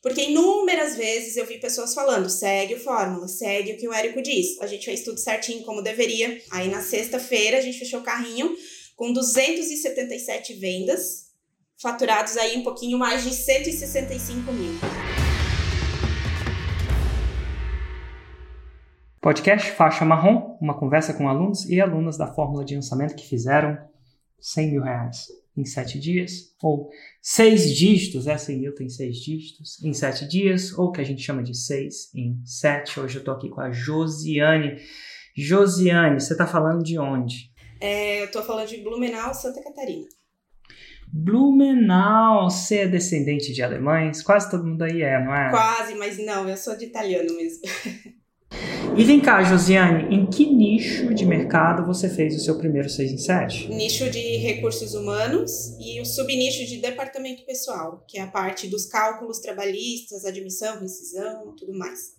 Porque inúmeras vezes eu vi pessoas falando, segue o fórmula, segue o que o Érico diz. A gente fez tudo certinho como deveria. Aí na sexta-feira a gente fechou o carrinho com 277 vendas, faturados aí um pouquinho mais de 165 mil. Podcast Faixa Marrom, uma conversa com alunos e alunas da fórmula de lançamento que fizeram 100 mil reais em sete dias, ou seis dígitos, essa em mil tem seis dígitos, em sete dias, ou que a gente chama de seis em sete. Hoje eu tô aqui com a Josiane. Josiane, você tá falando de onde? É, eu tô falando de Blumenau, Santa Catarina. Blumenau, você é descendente de alemães? Quase todo mundo aí é, não é? Quase, mas não, eu sou de italiano mesmo. E vem cá, Josiane, em que nicho de mercado você fez o seu primeiro 6 em 7? Nicho de recursos humanos e o subnicho de departamento pessoal, que é a parte dos cálculos trabalhistas, admissão, rescisão, tudo mais.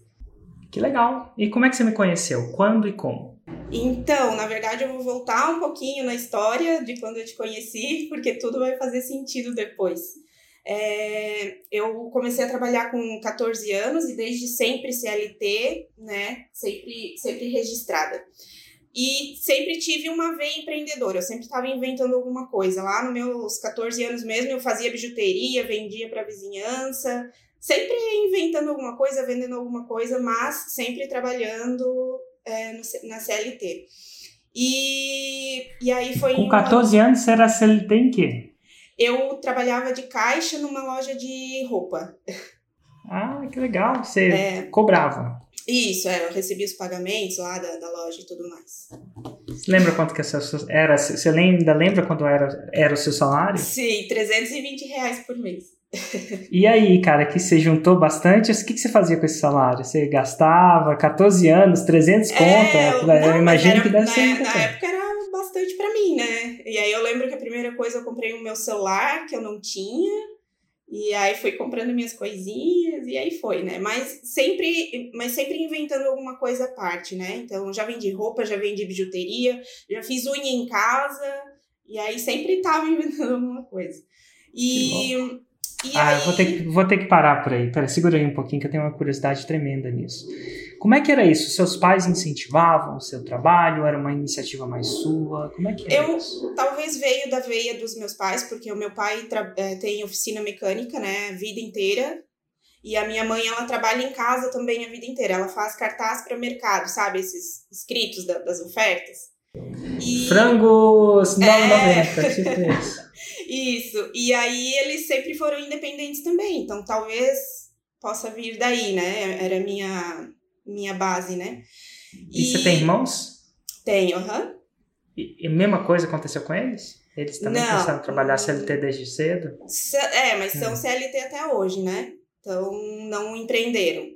Que legal. E como é que você me conheceu? Quando e como? Então, na verdade, eu vou voltar um pouquinho na história de quando eu te conheci, porque tudo vai fazer sentido depois. É, eu comecei a trabalhar com 14 anos e desde sempre CLT, né? Sempre, sempre registrada. E sempre tive uma veia empreendedora, eu sempre estava inventando alguma coisa. Lá nos meus 14 anos mesmo, eu fazia bijuteria, vendia para vizinhança, sempre inventando alguma coisa, vendendo alguma coisa, mas sempre trabalhando é, no, na CLT. E, e aí foi. Com 14 uma... anos, você era CLT em quê? Eu trabalhava de caixa numa loja de roupa. Ah, que legal. Você é, cobrava. Isso, é, eu recebia os pagamentos lá da, da loja e tudo mais. Você lembra quanto que era? Você ainda lembra quanto era, era o seu salário? Sim, 320 reais por mês. E aí, cara, que você juntou bastante, o que, que você fazia com esse salário? Você gastava 14 anos, 300 conto? É, eu, não, eu imagino era, que deve na, ser. Na época era bastante para mim, né? E aí eu lembro que a primeira coisa eu comprei o meu celular, que eu não tinha, e aí fui comprando minhas coisinhas e aí foi, né? Mas sempre, mas sempre inventando alguma coisa à parte, né? Então já vendi roupa, já vendi bijuteria, já fiz unha em casa, e aí sempre tava inventando alguma coisa. E, e ah, aí... eu vou ter, que, vou ter que parar por aí. Pera, segura aí um pouquinho que eu tenho uma curiosidade tremenda nisso. Como é que era isso? Seus pais incentivavam o seu trabalho? Era uma iniciativa mais sua? Como é que era eu, isso? Talvez veio da veia dos meus pais, porque o meu pai é, tem oficina mecânica, né, a vida inteira. E a minha mãe, ela trabalha em casa também a vida inteira. Ela faz cartaz para mercado, sabe? Esses escritos da, das ofertas. E... Frangos 9,90, é... tipo isso. isso. E aí eles sempre foram independentes também. Então talvez possa vir daí, né? Era minha minha base, né? E, e você tem irmãos? Tenho, aham. Uhum. E, a mesma coisa aconteceu com eles? Eles também não, começaram a trabalhar CLT desde cedo? É, mas são hum. CLT até hoje, né? Então, não empreenderam.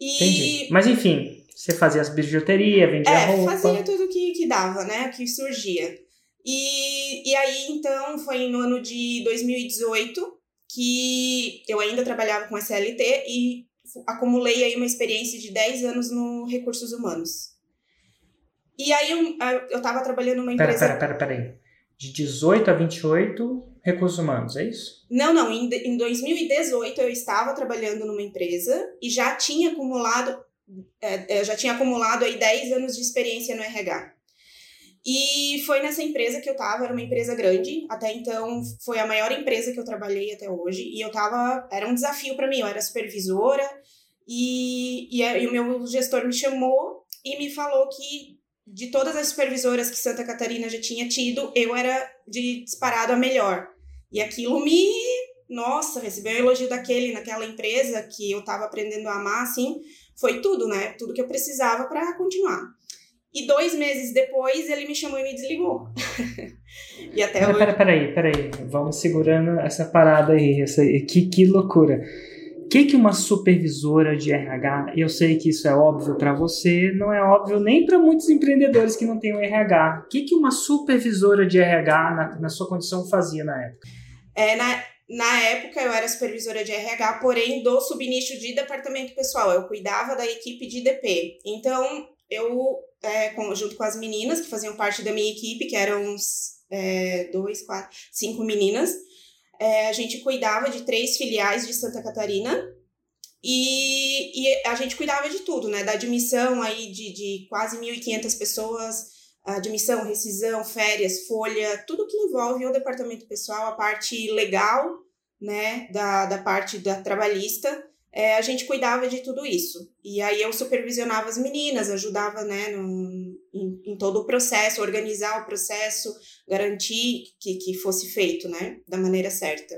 E... Entendi. Mas, enfim, você fazia as bijuterias, vendia é, roupa? fazia tudo que, que dava, né? Que surgia. E, e aí, então, foi no ano de 2018 que eu ainda trabalhava com a CLT e acumulei aí uma experiência de 10 anos no recursos humanos. E aí eu, eu tava trabalhando numa empresa... Pera, pera, pera, pera aí. De 18 a 28, recursos humanos, é isso? Não, não. Em, em 2018 eu estava trabalhando numa empresa e já tinha acumulado, é, é já tinha acumulado aí 10 anos de experiência no RH. E foi nessa empresa que eu tava, era uma empresa grande, até então foi a maior empresa que eu trabalhei até hoje, e eu tava, era um desafio para mim, eu era supervisora, e, e, e o meu gestor me chamou e me falou que de todas as supervisoras que Santa Catarina já tinha tido, eu era de disparado a melhor. E aquilo me, nossa, recebeu um elogio daquele naquela empresa que eu tava aprendendo a amar, assim, foi tudo, né? Tudo que eu precisava para continuar. E dois meses depois ele me chamou e me desligou. e até Pera, hoje... pera, peraí, peraí. Vamos segurando essa parada aí. Essa, que, que loucura. O que, que uma supervisora de RH, eu sei que isso é óbvio para você, não é óbvio nem para muitos empreendedores que não têm o RH. O que, que uma supervisora de RH, na, na sua condição, fazia na época? É, na, na época eu era supervisora de RH, porém do subnicho de departamento pessoal. Eu cuidava da equipe de DP. Então, eu é, com, junto com as meninas que faziam parte da minha equipe, que eram uns é, dois, quatro, cinco meninas, é, a gente cuidava de três filiais de Santa Catarina e, e a gente cuidava de tudo, né? Da admissão aí de, de quase 1.500 pessoas, admissão, rescisão, férias, folha, tudo que envolve o departamento pessoal, a parte legal, né? Da, da parte da trabalhista é, a gente cuidava de tudo isso. E aí eu supervisionava as meninas, ajudava né, no, em, em, todo o processo, organizar o processo, garantir que, que fosse feito né, da maneira certa.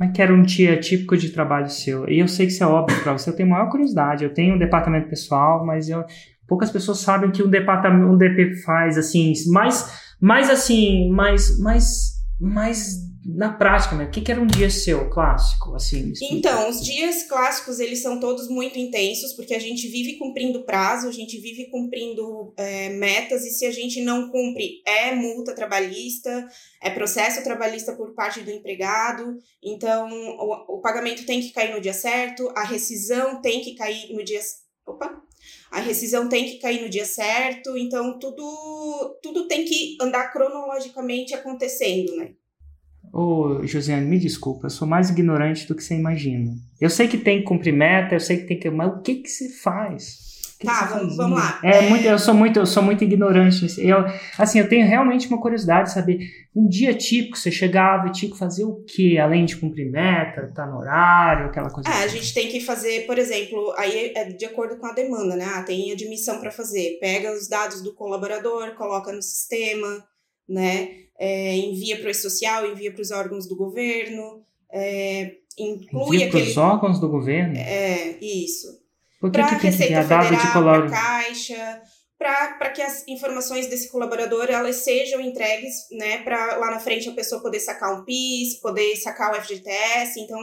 Mas que era um dia típico de trabalho seu. E eu sei que isso é óbvio para você, eu tenho maior curiosidade. Eu tenho um departamento pessoal, mas eu, poucas pessoas sabem que um departamento, um DP faz assim, mais, mais assim, mais, mais, mais na prática, né? O que, que era um dia seu clássico, assim? Então, os dias clássicos, eles são todos muito intensos, porque a gente vive cumprindo prazo, a gente vive cumprindo é, metas, e se a gente não cumpre, é multa trabalhista, é processo trabalhista por parte do empregado, então o, o pagamento tem que cair no dia certo, a rescisão tem que cair no dia... Opa! A rescisão tem que cair no dia certo, então tudo, tudo tem que andar cronologicamente acontecendo, né? Ô, Josiane, me desculpa, eu sou mais ignorante do que você imagina. Eu sei que tem que cumprir meta, eu sei que tem que. Mas o que que você faz? Que tá, vamos, vamos lá. É, é, Muito, eu sou muito, eu sou muito ignorante. Eu, assim, eu tenho realmente uma curiosidade de saber. Um dia típico, você chegava e tinha que fazer o quê? Além de cumprir meta, estar tá no horário, aquela coisa. É, assim. a gente tem que fazer, por exemplo, aí é de acordo com a demanda, né? Ah, tem admissão para fazer. Pega os dados do colaborador, coloca no sistema, né? é, envia para o social, envia para os órgãos do governo, é, inclui envia para os órgãos do governo? É, isso. Para a Receita Federal, para a Caixa, para que as informações desse colaborador elas sejam entregues, né, para lá na frente a pessoa poder sacar um PIS, poder sacar o FGTS, então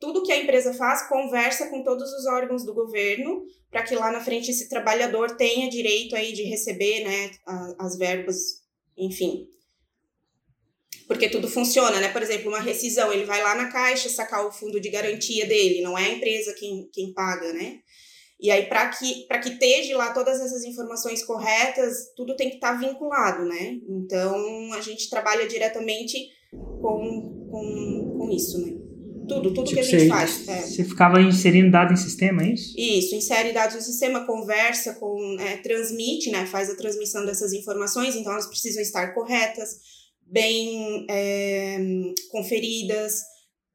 tudo que a empresa faz conversa com todos os órgãos do governo para que lá na frente esse trabalhador tenha direito aí de receber, né, as verbas, enfim, porque tudo funciona, né? Por exemplo, uma rescisão, ele vai lá na caixa sacar o fundo de garantia dele, não é a empresa quem, quem paga, né? E aí, para que, que esteja lá todas essas informações corretas, tudo tem que estar tá vinculado, né? Então, a gente trabalha diretamente com, com, com isso, né? Tudo, tudo tipo, que a gente você, faz. É. Você ficava inserindo dados em sistema, é isso? Isso, insere dados no sistema, conversa com, é, transmite, né? Faz a transmissão dessas informações, então elas precisam estar corretas bem é, conferidas.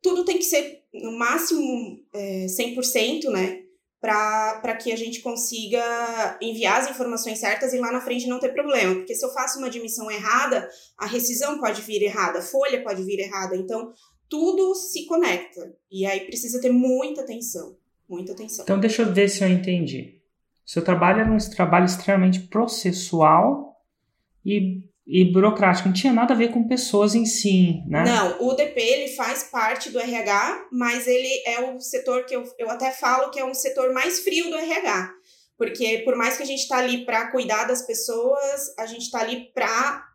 Tudo tem que ser no máximo é, 100%, né? Para que a gente consiga enviar as informações certas e lá na frente não ter problema. Porque se eu faço uma admissão errada, a rescisão pode vir errada, a folha pode vir errada. Então, tudo se conecta. E aí precisa ter muita atenção. Muita atenção. Então, deixa eu ver se eu entendi. Seu trabalho era um trabalho extremamente processual e e burocrático, não tinha nada a ver com pessoas em si, né? Não, o DP ele faz parte do RH, mas ele é o setor que eu, eu até falo que é um setor mais frio do RH. Porque por mais que a gente está ali para cuidar das pessoas, a gente está ali para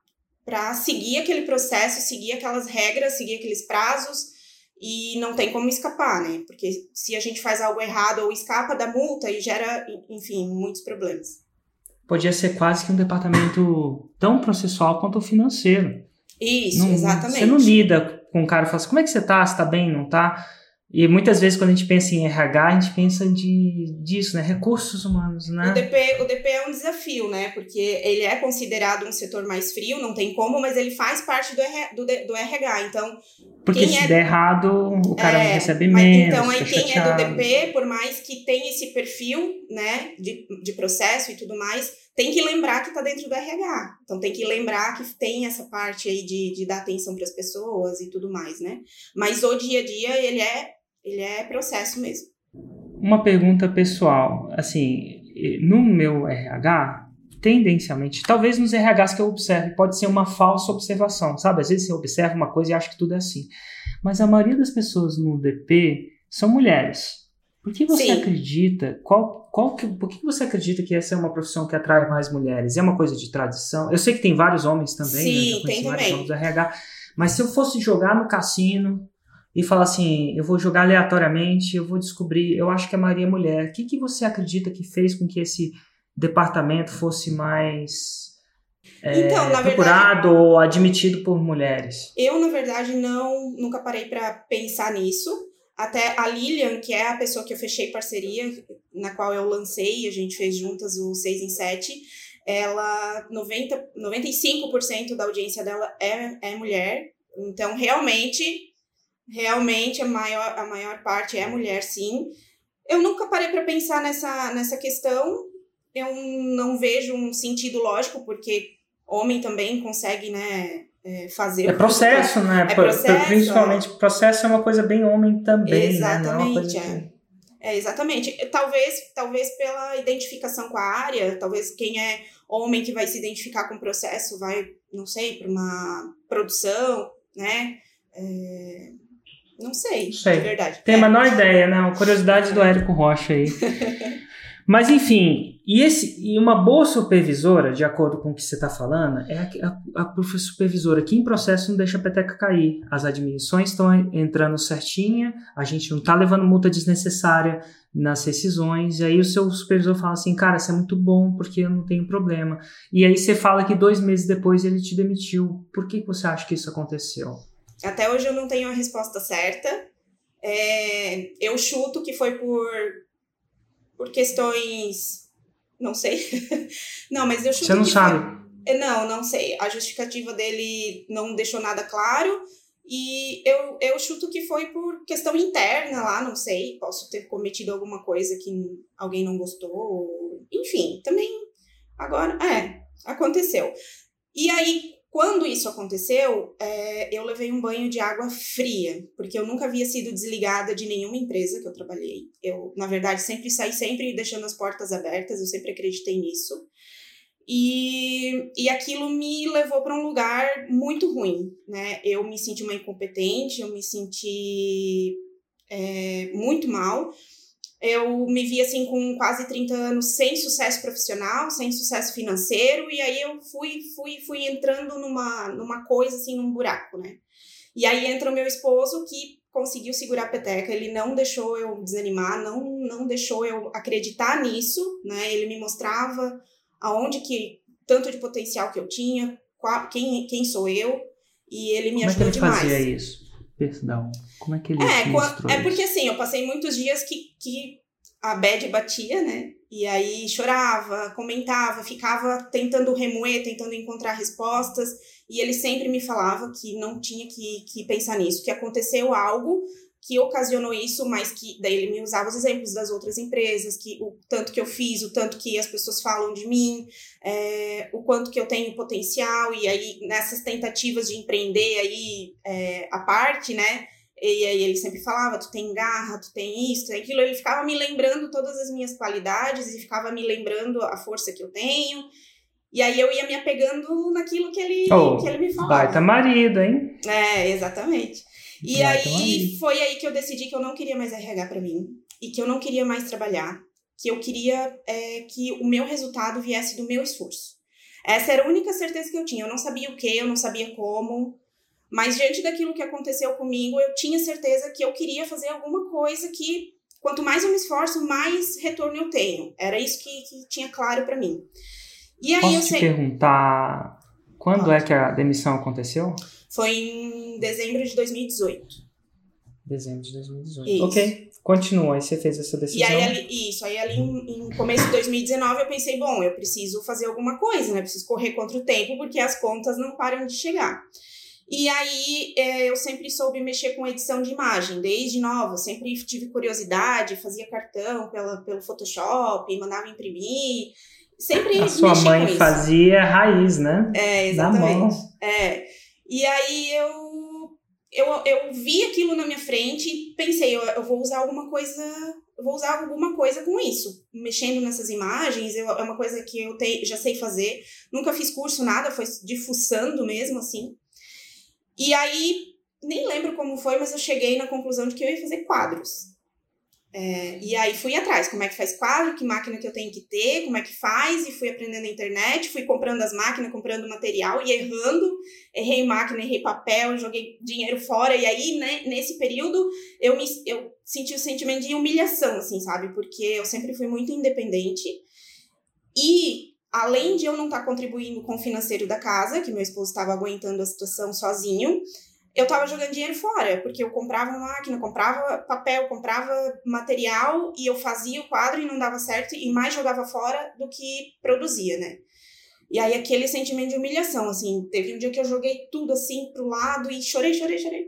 para seguir aquele processo, seguir aquelas regras, seguir aqueles prazos e não tem como escapar, né? Porque se a gente faz algo errado ou escapa da multa, e gera, enfim, muitos problemas podia ser quase que um departamento tão processual quanto o financeiro. Isso, não, exatamente. Você não lida com o cara e fala assim, como é que você tá? Você tá bem, não tá? E muitas vezes quando a gente pensa em RH, a gente pensa de, disso, né? Recursos humanos, né? O DP, o DP é um desafio, né? Porque ele é considerado um setor mais frio, não tem como, mas ele faz parte do, RH, do, do RH. Então, porque se é... der errado, o cara é, recebe menos. Então, aí quem chateado. é do DP, por mais que tenha esse perfil, né, de, de processo e tudo mais, tem que lembrar que está dentro do RH. Então, tem que lembrar que tem essa parte aí de, de dar atenção para as pessoas e tudo mais, né? Mas o dia a dia, ele é, ele é processo mesmo. Uma pergunta pessoal, assim, no meu RH, tendencialmente, talvez nos RHs que eu observe, pode ser uma falsa observação, sabe? Às vezes você observa uma coisa e acha que tudo é assim. Mas a maioria das pessoas no DP são mulheres. Por que você Sim. acredita? Qual, qual que, por que você acredita que essa é uma profissão que atrai mais mulheres? É uma coisa de tradição? Eu sei que tem vários homens também, Sim, né? tem também. Homens RH, mas se eu fosse jogar no cassino e falar assim, eu vou jogar aleatoriamente, eu vou descobrir, eu acho que a maioria é mulher. O que, que você acredita que fez com que esse departamento fosse mais é, Então, na procurado ou admitido por mulheres? Eu, na verdade, não nunca parei para pensar nisso. Até a Lilian, que é a pessoa que eu fechei parceria, na qual eu lancei, a gente fez juntas o 6 em 7, ela, 90, 95% da audiência dela é, é mulher. Então, realmente, realmente a maior, a maior parte é mulher, sim. Eu nunca parei para pensar nessa, nessa questão. Eu não vejo um sentido lógico, porque homem também consegue, né, é, fazer. É processo, né? É processo, Principalmente, é. processo é uma coisa bem homem também. Exatamente, né? é. é. exatamente. Talvez, talvez pela identificação com a área, talvez quem é homem que vai se identificar com o processo vai, não sei, para uma produção, né? É... Não sei, sei. de verdade. Tem a menor ideia, né? Uma curiosidade do Érico Rocha aí. Mas enfim, e, esse, e uma boa supervisora, de acordo com o que você está falando, é a, a, a supervisora que em processo não deixa a peteca cair. As admissões estão entrando certinha, a gente não está levando multa desnecessária nas rescisões, e aí o seu supervisor fala assim, cara, isso é muito bom porque eu não tenho problema. E aí você fala que dois meses depois ele te demitiu. Por que você acha que isso aconteceu? Até hoje eu não tenho a resposta certa. É, eu chuto que foi por por questões. Não sei. não, mas eu chuto. Você não sabe? Foi... É, não, não sei. A justificativa dele não deixou nada claro. E eu, eu chuto que foi por questão interna lá, não sei. Posso ter cometido alguma coisa que alguém não gostou. Enfim, também. Agora, é, aconteceu. E aí, quando isso aconteceu, é, eu levei um banho de água fria, porque eu nunca havia sido desligada de nenhuma empresa que eu trabalhei. Eu, na verdade, sempre saí sempre deixando as portas abertas, eu sempre acreditei nisso. E, e aquilo me levou para um lugar muito ruim, né? Eu me senti uma incompetente, eu me senti é, muito mal eu me vi assim com quase 30 anos sem sucesso profissional, sem sucesso financeiro, e aí eu fui fui fui entrando numa numa coisa assim, num buraco, né? E aí entra o meu esposo que conseguiu segurar a peteca, ele não deixou eu desanimar, não não deixou eu acreditar nisso, né? Ele me mostrava aonde que tanto de potencial que eu tinha, qual, quem quem sou eu, e ele me Como ajudou é que ele demais. Fazia isso? Perdão. Como é que ele é, mostrou é porque assim, eu passei muitos dias que, que a bad batia, né? E aí chorava, comentava, ficava tentando remoer, tentando encontrar respostas. E ele sempre me falava que não tinha que, que pensar nisso, que aconteceu algo que ocasionou isso, mas que daí ele me usava os exemplos das outras empresas, que o tanto que eu fiz, o tanto que as pessoas falam de mim, é, o quanto que eu tenho potencial, e aí nessas tentativas de empreender aí é, a parte, né? E aí ele sempre falava, tu tem garra, tu tem isso, tu tem aquilo, ele ficava me lembrando todas as minhas qualidades e ficava me lembrando a força que eu tenho. E aí eu ia me apegando naquilo que ele, oh, que ele me falava. Baita marido, hein? É, exatamente. E aí foi aí que eu decidi que eu não queria mais RH para mim e que eu não queria mais trabalhar, que eu queria é, que o meu resultado viesse do meu esforço. Essa era a única certeza que eu tinha. Eu não sabia o que, eu não sabia como, mas diante daquilo que aconteceu comigo, eu tinha certeza que eu queria fazer alguma coisa que quanto mais eu me esforço, mais retorno eu tenho. Era isso que, que tinha claro para mim. E aí Posso eu sei... te perguntar quando Pode. é que a demissão aconteceu? Foi em dezembro de 2018. Dezembro de 2018. Isso. Ok. Continua, aí você fez essa decisão. E aí, ali, isso, aí ali em, em, começo de 2019 eu pensei, bom, eu preciso fazer alguma coisa, né? Preciso correr contra o tempo, porque as contas não param de chegar. E aí é, eu sempre soube mexer com edição de imagem, desde nova, sempre tive curiosidade, fazia cartão pela, pelo Photoshop, mandava imprimir, sempre A sua mãe fazia raiz, né? É, exatamente. É. E aí eu, eu, eu vi aquilo na minha frente e pensei, eu, eu vou usar alguma coisa, eu vou usar alguma coisa com isso. Mexendo nessas imagens, eu, é uma coisa que eu te, já sei fazer. Nunca fiz curso, nada, foi difuçando mesmo, assim. E aí, nem lembro como foi, mas eu cheguei na conclusão de que eu ia fazer quadros. É, e aí fui atrás, como é que faz quadro, que máquina que eu tenho que ter, como é que faz, e fui aprendendo na internet, fui comprando as máquinas, comprando material e errando, errei máquina, errei papel, joguei dinheiro fora, e aí, né, nesse período, eu, me, eu senti o sentimento de humilhação, assim, sabe, porque eu sempre fui muito independente, e além de eu não estar tá contribuindo com o financeiro da casa, que meu esposo estava aguentando a situação sozinho, eu estava jogando dinheiro fora, porque eu comprava máquina, comprava papel, comprava material e eu fazia o quadro e não dava certo e mais jogava fora do que produzia, né? E aí aquele sentimento de humilhação, assim, teve um dia que eu joguei tudo assim pro lado e chorei, chorei, chorei.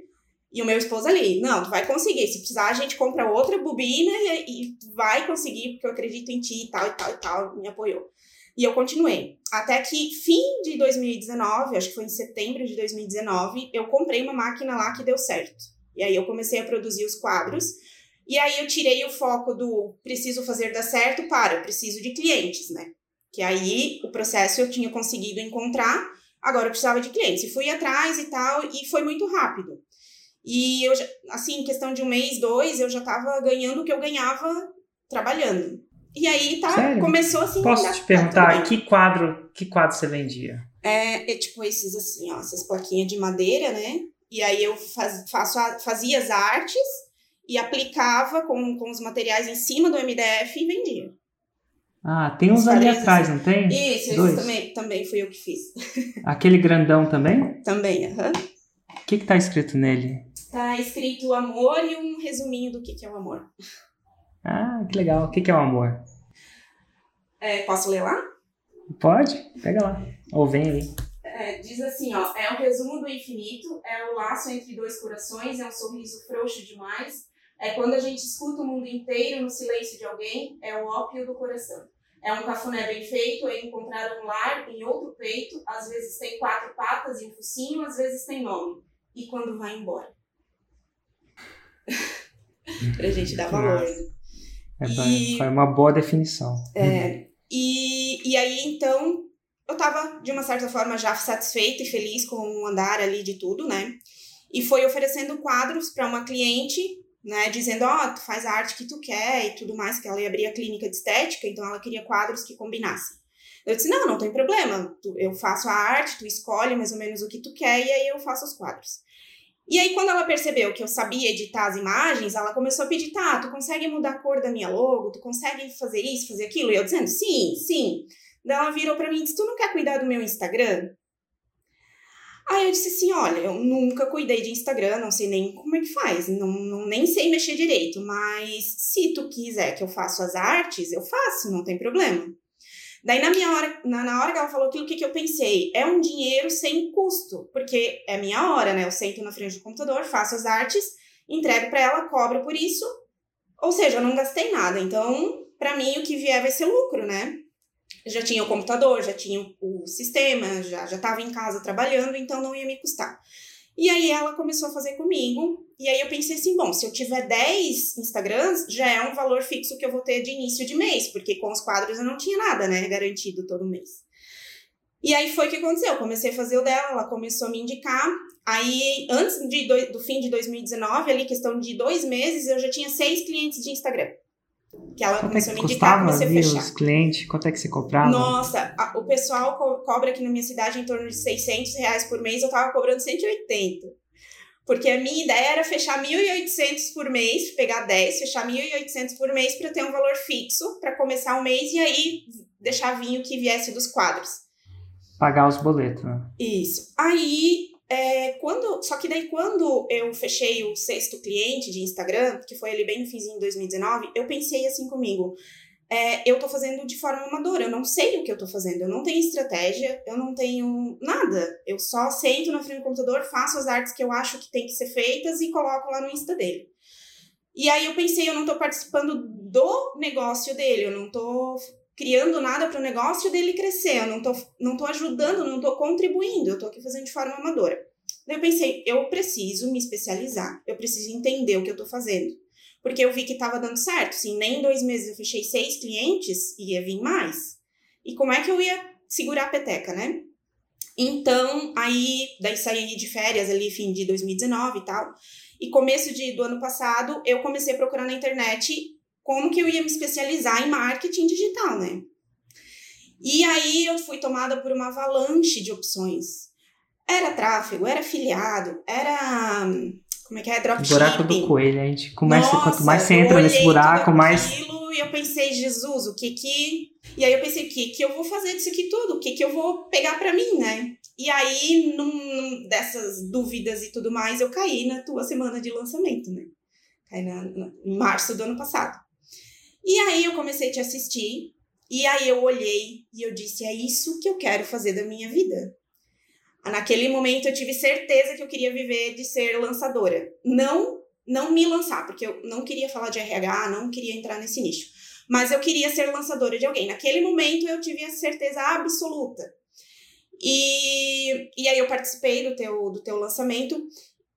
E o meu esposo ali, não, tu vai conseguir, se precisar a gente compra outra bobina e, e vai conseguir, porque eu acredito em ti e tal e tal e tal, me apoiou. E eu continuei. Até que fim de 2019, acho que foi em setembro de 2019, eu comprei uma máquina lá que deu certo. E aí eu comecei a produzir os quadros. E aí eu tirei o foco do preciso fazer dar certo para preciso de clientes, né? Que aí o processo eu tinha conseguido encontrar, agora eu precisava de clientes. E fui atrás e tal, e foi muito rápido. E eu, assim, em questão de um mês, dois, eu já estava ganhando o que eu ganhava trabalhando. E aí tá, Sério? começou assim. Posso te perguntar, que quadro, que quadro você vendia? É, é, tipo esses assim, ó, essas plaquinhas de madeira, né? E aí eu faz, faço a, fazia as artes e aplicava com, com os materiais em cima do MDF e vendia. Ah, tem uns ali atrás, não tem? Isso, Dois. esse também, também fui eu que fiz. Aquele grandão também? Também, aham. O que que tá escrito nele? Tá escrito amor e um resuminho do que que é o amor. Ah, que legal. O que, é o amor? É, posso ler lá? Pode, pega lá. Ou vem aí. É, diz assim, ó, é um resumo do infinito, é o laço entre dois corações, é um sorriso frouxo demais, é quando a gente escuta o mundo inteiro no silêncio de alguém, é o ópio do coração. É um cafuné bem feito, é encontrar um lar em outro peito, às vezes tem quatro patas e um focinho, às vezes tem nome. E quando vai embora? pra gente dar valor. É, e, foi uma boa definição. É, e, e aí, então, eu tava, de uma certa forma, já satisfeita e feliz com o andar ali de tudo, né? E foi oferecendo quadros para uma cliente, né? Dizendo, ó, oh, tu faz a arte que tu quer e tudo mais, que ela ia abrir a clínica de estética, então ela queria quadros que combinassem. Eu disse, não, não tem problema, eu faço a arte, tu escolhe mais ou menos o que tu quer e aí eu faço os quadros. E aí, quando ela percebeu que eu sabia editar as imagens, ela começou a pedir, tá, tu consegue mudar a cor da minha logo? Tu consegue fazer isso, fazer aquilo? E eu dizendo, sim, sim. Daí ela virou para mim e disse, tu não quer cuidar do meu Instagram? Aí eu disse assim, olha, eu nunca cuidei de Instagram, não sei nem como é que faz, não, não, nem sei mexer direito, mas se tu quiser que eu faça as artes, eu faço, não tem problema. Daí, na minha hora, na, na hora que ela falou aquilo, o que, que eu pensei? É um dinheiro sem custo, porque é minha hora, né? Eu sento na frente do computador, faço as artes, entrego para ela, cobro por isso. Ou seja, eu não gastei nada. Então, para mim, o que vier vai ser lucro, né? já tinha o computador, já tinha o sistema, já já estava em casa trabalhando, então não ia me custar. E aí ela começou a fazer comigo. E aí eu pensei assim, bom, se eu tiver 10 Instagrams, já é um valor fixo que eu vou ter de início de mês, porque com os quadros eu não tinha nada, né, garantido todo mês. E aí foi o que aconteceu, eu comecei a fazer o dela, ela começou a me indicar. Aí, antes de do, do fim de 2019, ali, questão de dois meses, eu já tinha seis clientes de Instagram. Que ela quanto começou é a me indicar, comecei a fechar. os clientes, quanto é que você cobrava? Nossa, a, o pessoal co cobra aqui na minha cidade em torno de 600 reais por mês, eu tava cobrando 180. Porque a minha ideia era fechar 1.800 por mês, pegar 10, fechar 1.800 por mês para ter um valor fixo para começar o mês e aí deixar vinho que viesse dos quadros. Pagar os boletos, né? Isso. Aí é, quando, só que daí quando eu fechei o sexto cliente de Instagram, que foi ali bem no finzinho de 2019, eu pensei assim comigo, é, eu tô fazendo de forma amadora, eu não sei o que eu tô fazendo, eu não tenho estratégia, eu não tenho nada, eu só sento na frente do computador, faço as artes que eu acho que tem que ser feitas e coloco lá no Insta dele. E aí eu pensei, eu não tô participando do negócio dele, eu não tô criando nada para o negócio dele crescer, eu não tô, não tô ajudando, não tô contribuindo, eu tô aqui fazendo de forma amadora. Daí eu pensei, eu preciso me especializar, eu preciso entender o que eu tô fazendo. Porque eu vi que estava dando certo, sim, nem em dois meses eu fechei seis clientes, ia vir mais. E como é que eu ia segurar a peteca, né? Então, aí, daí saí de férias ali, fim de 2019 e tal. E começo de, do ano passado, eu comecei a procurar na internet como que eu ia me especializar em marketing digital, né? E aí eu fui tomada por uma avalanche de opções. Era tráfego, era afiliado, era como é que é? Dropshipping. Buraco do coelho, a gente começa, Nossa, quanto mais você entra nesse buraco, mais e eu pensei, Jesus, o que que. E aí eu pensei, o que que eu vou fazer disso aqui tudo? O que que eu vou pegar para mim, né? E aí, num, num, dessas dúvidas e tudo mais, eu caí na tua semana de lançamento, né? Caí na, na, em março do ano passado. E aí eu comecei a te assistir, e aí eu olhei e eu disse: é isso que eu quero fazer da minha vida. Naquele momento eu tive certeza que eu queria viver de ser lançadora. Não não me lançar, porque eu não queria falar de RH, não queria entrar nesse nicho. Mas eu queria ser lançadora de alguém. Naquele momento eu tive a certeza absoluta. E, e aí eu participei do teu, do teu lançamento,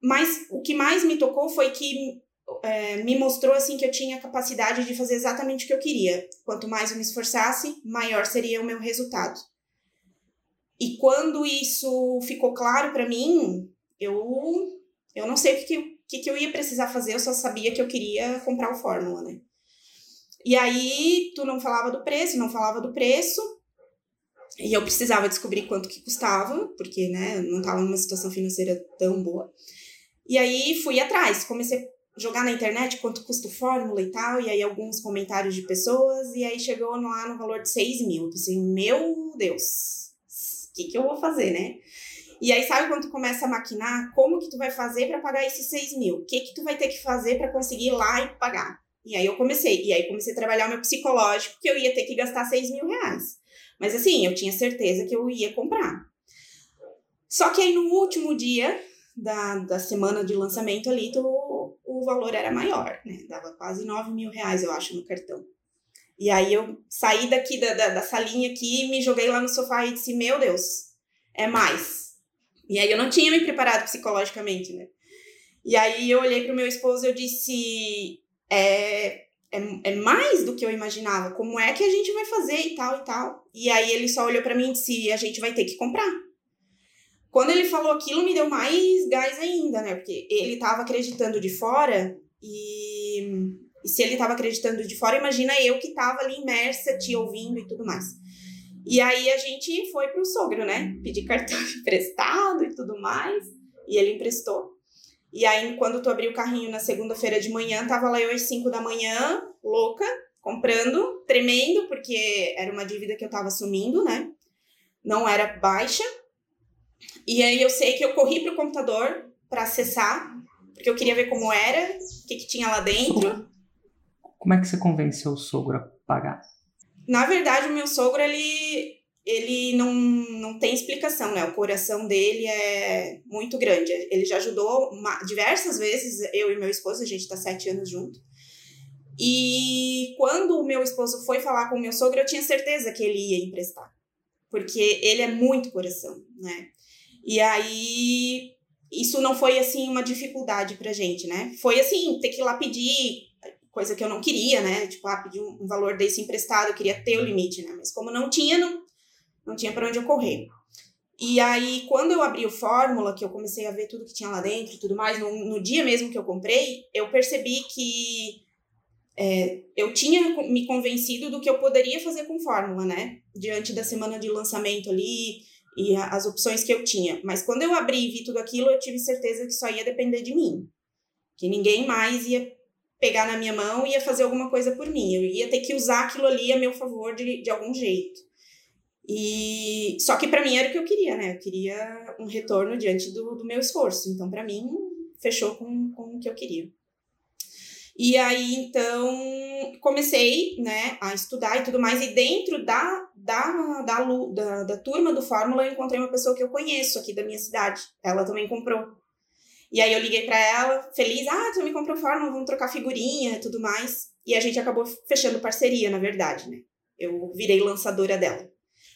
mas o que mais me tocou foi que é, me mostrou assim que eu tinha capacidade de fazer exatamente o que eu queria. Quanto mais eu me esforçasse, maior seria o meu resultado. E quando isso ficou claro para mim, eu eu não sei o que, que, que, eu ia precisar fazer, eu só sabia que eu queria comprar o Fórmula, né? E aí, tu não falava do preço, não falava do preço, e eu precisava descobrir quanto que custava, porque, né, não estava numa situação financeira tão boa. E aí, fui atrás, comecei jogar na internet quanto custa Fórmula e tal, e aí alguns comentários de pessoas, e aí chegou lá no valor de 6 mil. Eu pensei, meu Deus, o que que eu vou fazer, né? E aí, sabe quando tu começa a maquinar? Como que tu vai fazer para pagar esses 6 mil? O que que tu vai ter que fazer para conseguir ir lá e pagar? E aí eu comecei. E aí comecei a trabalhar o meu psicológico, que eu ia ter que gastar 6 mil reais. Mas assim, eu tinha certeza que eu ia comprar. Só que aí no último dia da, da semana de lançamento ali, tu, o valor era maior, né? Dava quase 9 mil reais, eu acho, no cartão. E aí eu saí daqui da, da, da salinha aqui, me joguei lá no sofá e disse, meu Deus, é mais e aí eu não tinha me preparado psicologicamente, né? E aí eu olhei para o meu esposo e eu disse: é, é, é mais do que eu imaginava. Como é que a gente vai fazer e tal e tal? E aí ele só olhou para mim e disse: a gente vai ter que comprar. Quando ele falou aquilo, me deu mais gás ainda, né? Porque ele estava acreditando de fora e, e se ele estava acreditando de fora, imagina eu que estava ali imersa, te ouvindo e tudo mais. E aí a gente foi pro sogro, né? Pedir cartão emprestado e tudo mais. E ele emprestou. E aí, quando tu abriu o carrinho na segunda-feira de manhã, tava lá eu às 5 da manhã, louca, comprando, tremendo, porque era uma dívida que eu tava assumindo, né? Não era baixa. E aí eu sei que eu corri pro computador para acessar, porque eu queria ver como era, o que, que tinha lá dentro. Como é que você convenceu o sogro a pagar? Na verdade, o meu sogro, ele, ele não, não tem explicação, né? O coração dele é muito grande. Ele já ajudou uma, diversas vezes, eu e meu esposo, a gente tá sete anos junto. E quando o meu esposo foi falar com o meu sogro, eu tinha certeza que ele ia emprestar. Porque ele é muito coração, né? E aí, isso não foi, assim, uma dificuldade pra gente, né? Foi, assim, ter que ir lá pedir coisa que eu não queria, né? Tipo, ah, pedir um, valor desse emprestado, eu queria ter o limite, né? Mas como não tinha, não, não tinha para onde eu correr. E aí, quando eu abri o Fórmula, que eu comecei a ver tudo que tinha lá dentro e tudo mais, no, no dia mesmo que eu comprei, eu percebi que é, eu tinha me convencido do que eu poderia fazer com Fórmula, né? Diante da semana de lançamento ali e as opções que eu tinha. Mas quando eu abri e vi tudo aquilo, eu tive certeza que só ia depender de mim. Que ninguém mais ia pegar na minha mão e ia fazer alguma coisa por mim. Eu ia ter que usar aquilo ali a meu favor de, de algum jeito. E só que para mim era o que eu queria, né? Eu queria um retorno diante do, do meu esforço. Então, para mim, fechou com, com o que eu queria. E aí, então, comecei, né, a estudar e tudo mais. E dentro da, da, da, da, da turma do Fórmula, eu encontrei uma pessoa que eu conheço aqui da minha cidade. Ela também comprou. E aí eu liguei para ela, feliz, ah, tu me comprou forma, vamos trocar figurinha e tudo mais. E a gente acabou fechando parceria, na verdade, né? Eu virei lançadora dela.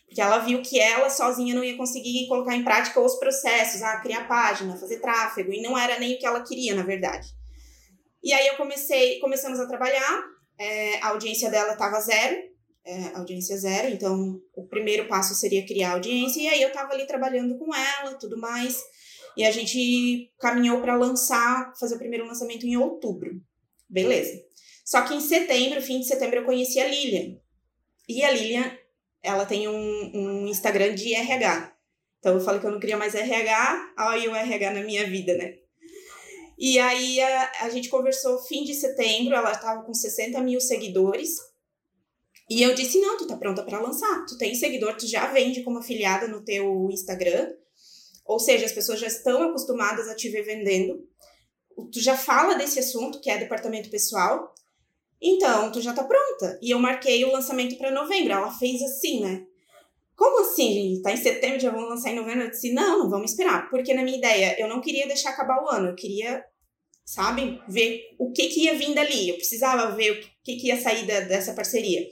Porque ela viu que ela sozinha não ia conseguir colocar em prática os processos, ah, criar página, fazer tráfego, e não era nem o que ela queria, na verdade. E aí eu comecei, começamos a trabalhar, é, a audiência dela estava zero, é, audiência zero, então o primeiro passo seria criar audiência, e aí eu estava ali trabalhando com ela, tudo mais. E a gente caminhou para lançar, fazer o primeiro lançamento em outubro. Beleza. Só que em setembro, fim de setembro, eu conheci a Lilian. E a Lilian, ela tem um, um Instagram de RH. Então eu falei que eu não queria mais RH, olha o RH na minha vida, né? E aí a, a gente conversou fim de setembro, ela estava com 60 mil seguidores. E eu disse: não, tu tá pronta para lançar. Tu tem seguidor, tu já vende como afiliada no teu Instagram. Ou seja, as pessoas já estão acostumadas a te ver vendendo. Tu já fala desse assunto, que é departamento pessoal. Então, tu já tá pronta. E eu marquei o lançamento para novembro. Ela fez assim, né? Como assim, gente? Tá em setembro, já vamos lançar em novembro? Eu disse, não, não vamos esperar. Porque na minha ideia, eu não queria deixar acabar o ano. Eu queria, sabe, ver o que que ia vir dali. Eu precisava ver o que que ia sair da, dessa parceria.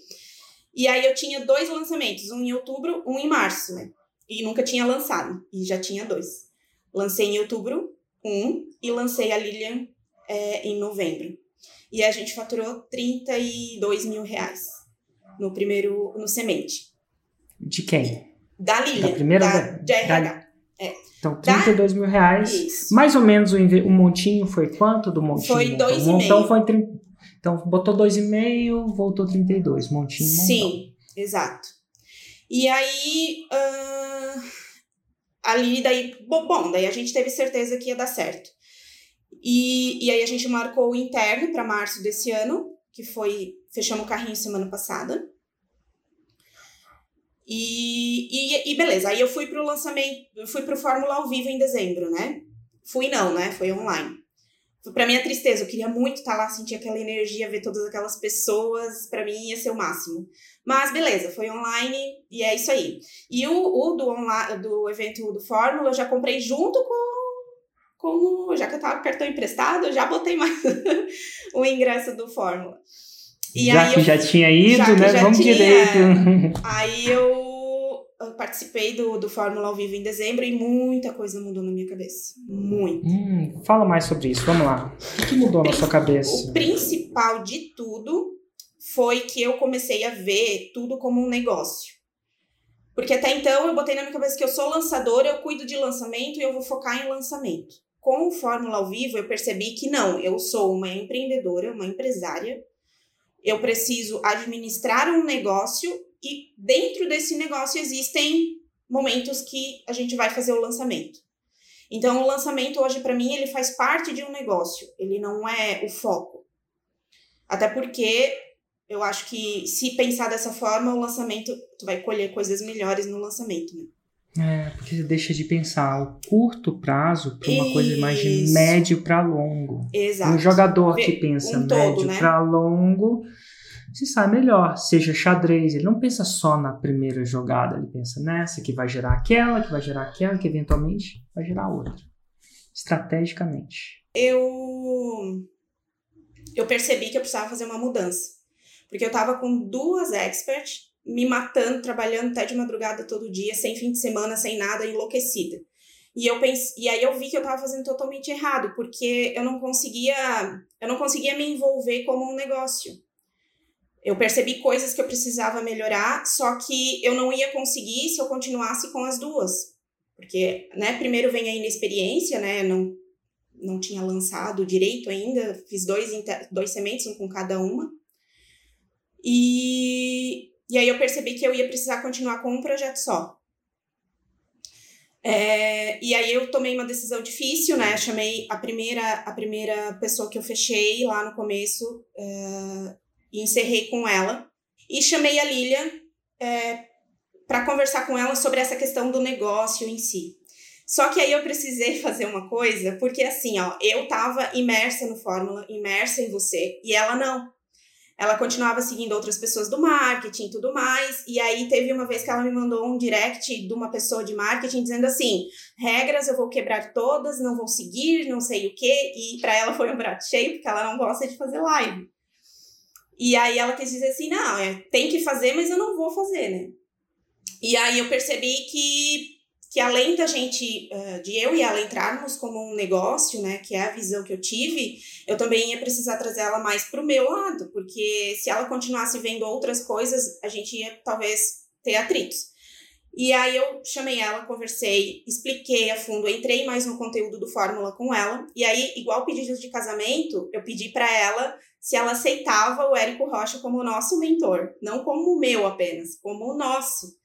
E aí eu tinha dois lançamentos, um em outubro, um em março, né? E nunca tinha lançado. E já tinha dois. Lancei em outubro um e lancei a Lilian é, em novembro. E a gente faturou 32 mil reais no primeiro, no semente. De quem? Da Lilian. Da primeira? Da, Da, de RH. da- É. Então, 32 mil reais. Isso. Mais ou menos o, inve- o montinho foi quanto do montinho? Foi dois Então, o montão foi 30. Então, botou 2,5, voltou 32. Montinho, montão. Sim, exato. E aí, ah, ali daí, bo- bom, daí a gente teve certeza que ia dar certo. E, e aí a gente marcou o interno para março desse ano, que foi, fechamos o carrinho semana passada. E, e, e beleza, aí eu fui pro lançamento, eu fui pro Fórmula ao vivo em dezembro, né? Fui não, né? Foi online. Pra minha tristeza, eu queria muito estar lá, sentir aquela energia, ver todas aquelas pessoas, pra mim ia ser o máximo. Mas beleza, foi online e é isso aí. E o, o do, online, do evento do Fórmula eu já comprei junto com, com. o- Já que eu tava com cartão emprestado, já botei mais o ingresso do Fórmula. E já que eu, já tinha ido, já né? já Vamos tinha, direito. aí eu eu participei do, do Fórmula ao vivo em dezembro e muita coisa mudou na minha cabeça. Muito. Hum, fala mais sobre isso, vamos lá. O que, que mudou na sua cabeça? O principal de tudo foi que eu comecei a ver tudo como um negócio. Porque até então eu botei na minha cabeça que eu sou lançadora, eu cuido de lançamento e eu vou focar em lançamento. Com o Fórmula ao Vivo, eu percebi que não, eu sou uma empreendedora, uma empresária. Eu preciso administrar um negócio e dentro desse negócio existem momentos que a gente vai fazer o lançamento. Então, o lançamento hoje, para mim, ele faz parte de um negócio, ele não é o foco. Até porque eu acho que se pensar dessa forma, o lançamento, tu vai colher coisas melhores no lançamento, né? É, porque você deixa de pensar o curto prazo para uma coisa mais de Isso. médio para longo. Exato. Um jogador que pensa um todo, médio né? para longo se sai melhor. Seja xadrez, ele não pensa só na primeira jogada, ele pensa nessa que vai gerar aquela, que vai gerar aquela, que eventualmente vai gerar outra. Estrategicamente. eu eu percebi que eu precisava fazer uma mudança. Porque eu tava com duas experts me matando, trabalhando até de madrugada todo dia, sem fim de semana, sem nada, enlouquecida. E eu pense, e aí eu vi que eu tava fazendo totalmente errado, porque eu não conseguia, eu não conseguia me envolver como um negócio. Eu percebi coisas que eu precisava melhorar, só que eu não ia conseguir se eu continuasse com as duas. Porque, né, primeiro vem a inexperiência, né, não não tinha lançado direito ainda, fiz dois, dois sementes, um com cada uma. E, e aí eu percebi que eu ia precisar continuar com um projeto só. É, e aí eu tomei uma decisão difícil, né? Chamei a primeira, a primeira pessoa que eu fechei lá no começo é, e encerrei com ela. E chamei a Lilian é, para conversar com ela sobre essa questão do negócio em si. Só que aí eu precisei fazer uma coisa, porque assim, ó, eu tava imersa no Fórmula, imersa em você, e ela não. Ela continuava seguindo outras pessoas do marketing e tudo mais, e aí teve uma vez que ela me mandou um direct de uma pessoa de marketing dizendo assim: regras eu vou quebrar todas, não vou seguir, não sei o quê, e para ela foi um prato cheio, porque ela não gosta de fazer live. E aí ela quis dizer assim: não, é, tem que fazer, mas eu não vou fazer, né? E aí eu percebi que que além da gente, uh, de eu e ela entrarmos como um negócio, né, que é a visão que eu tive, eu também ia precisar trazer ela mais pro meu lado, porque se ela continuasse vendo outras coisas, a gente ia talvez ter atritos. E aí eu chamei ela, conversei, expliquei a fundo, entrei mais no conteúdo do Fórmula com ela, e aí, igual pedidos de casamento, eu pedi para ela se ela aceitava o Érico Rocha como nosso mentor, não como o meu apenas, como o nosso.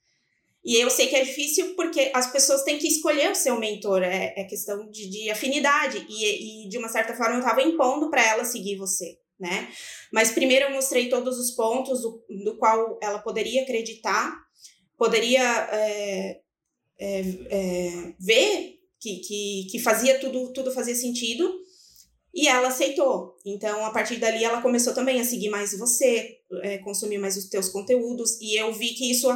E eu sei que é difícil porque as pessoas têm que escolher o seu mentor, é, é questão de, de afinidade. E, e, de uma certa forma eu estava impondo para ela seguir você. né? Mas primeiro eu mostrei todos os pontos do, do qual ela poderia acreditar, poderia é, é, é, ver que, que, que fazia tudo, tudo fazia sentido e ela aceitou. Então, a partir dali, ela começou também a seguir mais você, é, consumir mais os teus conteúdos, e eu vi que isso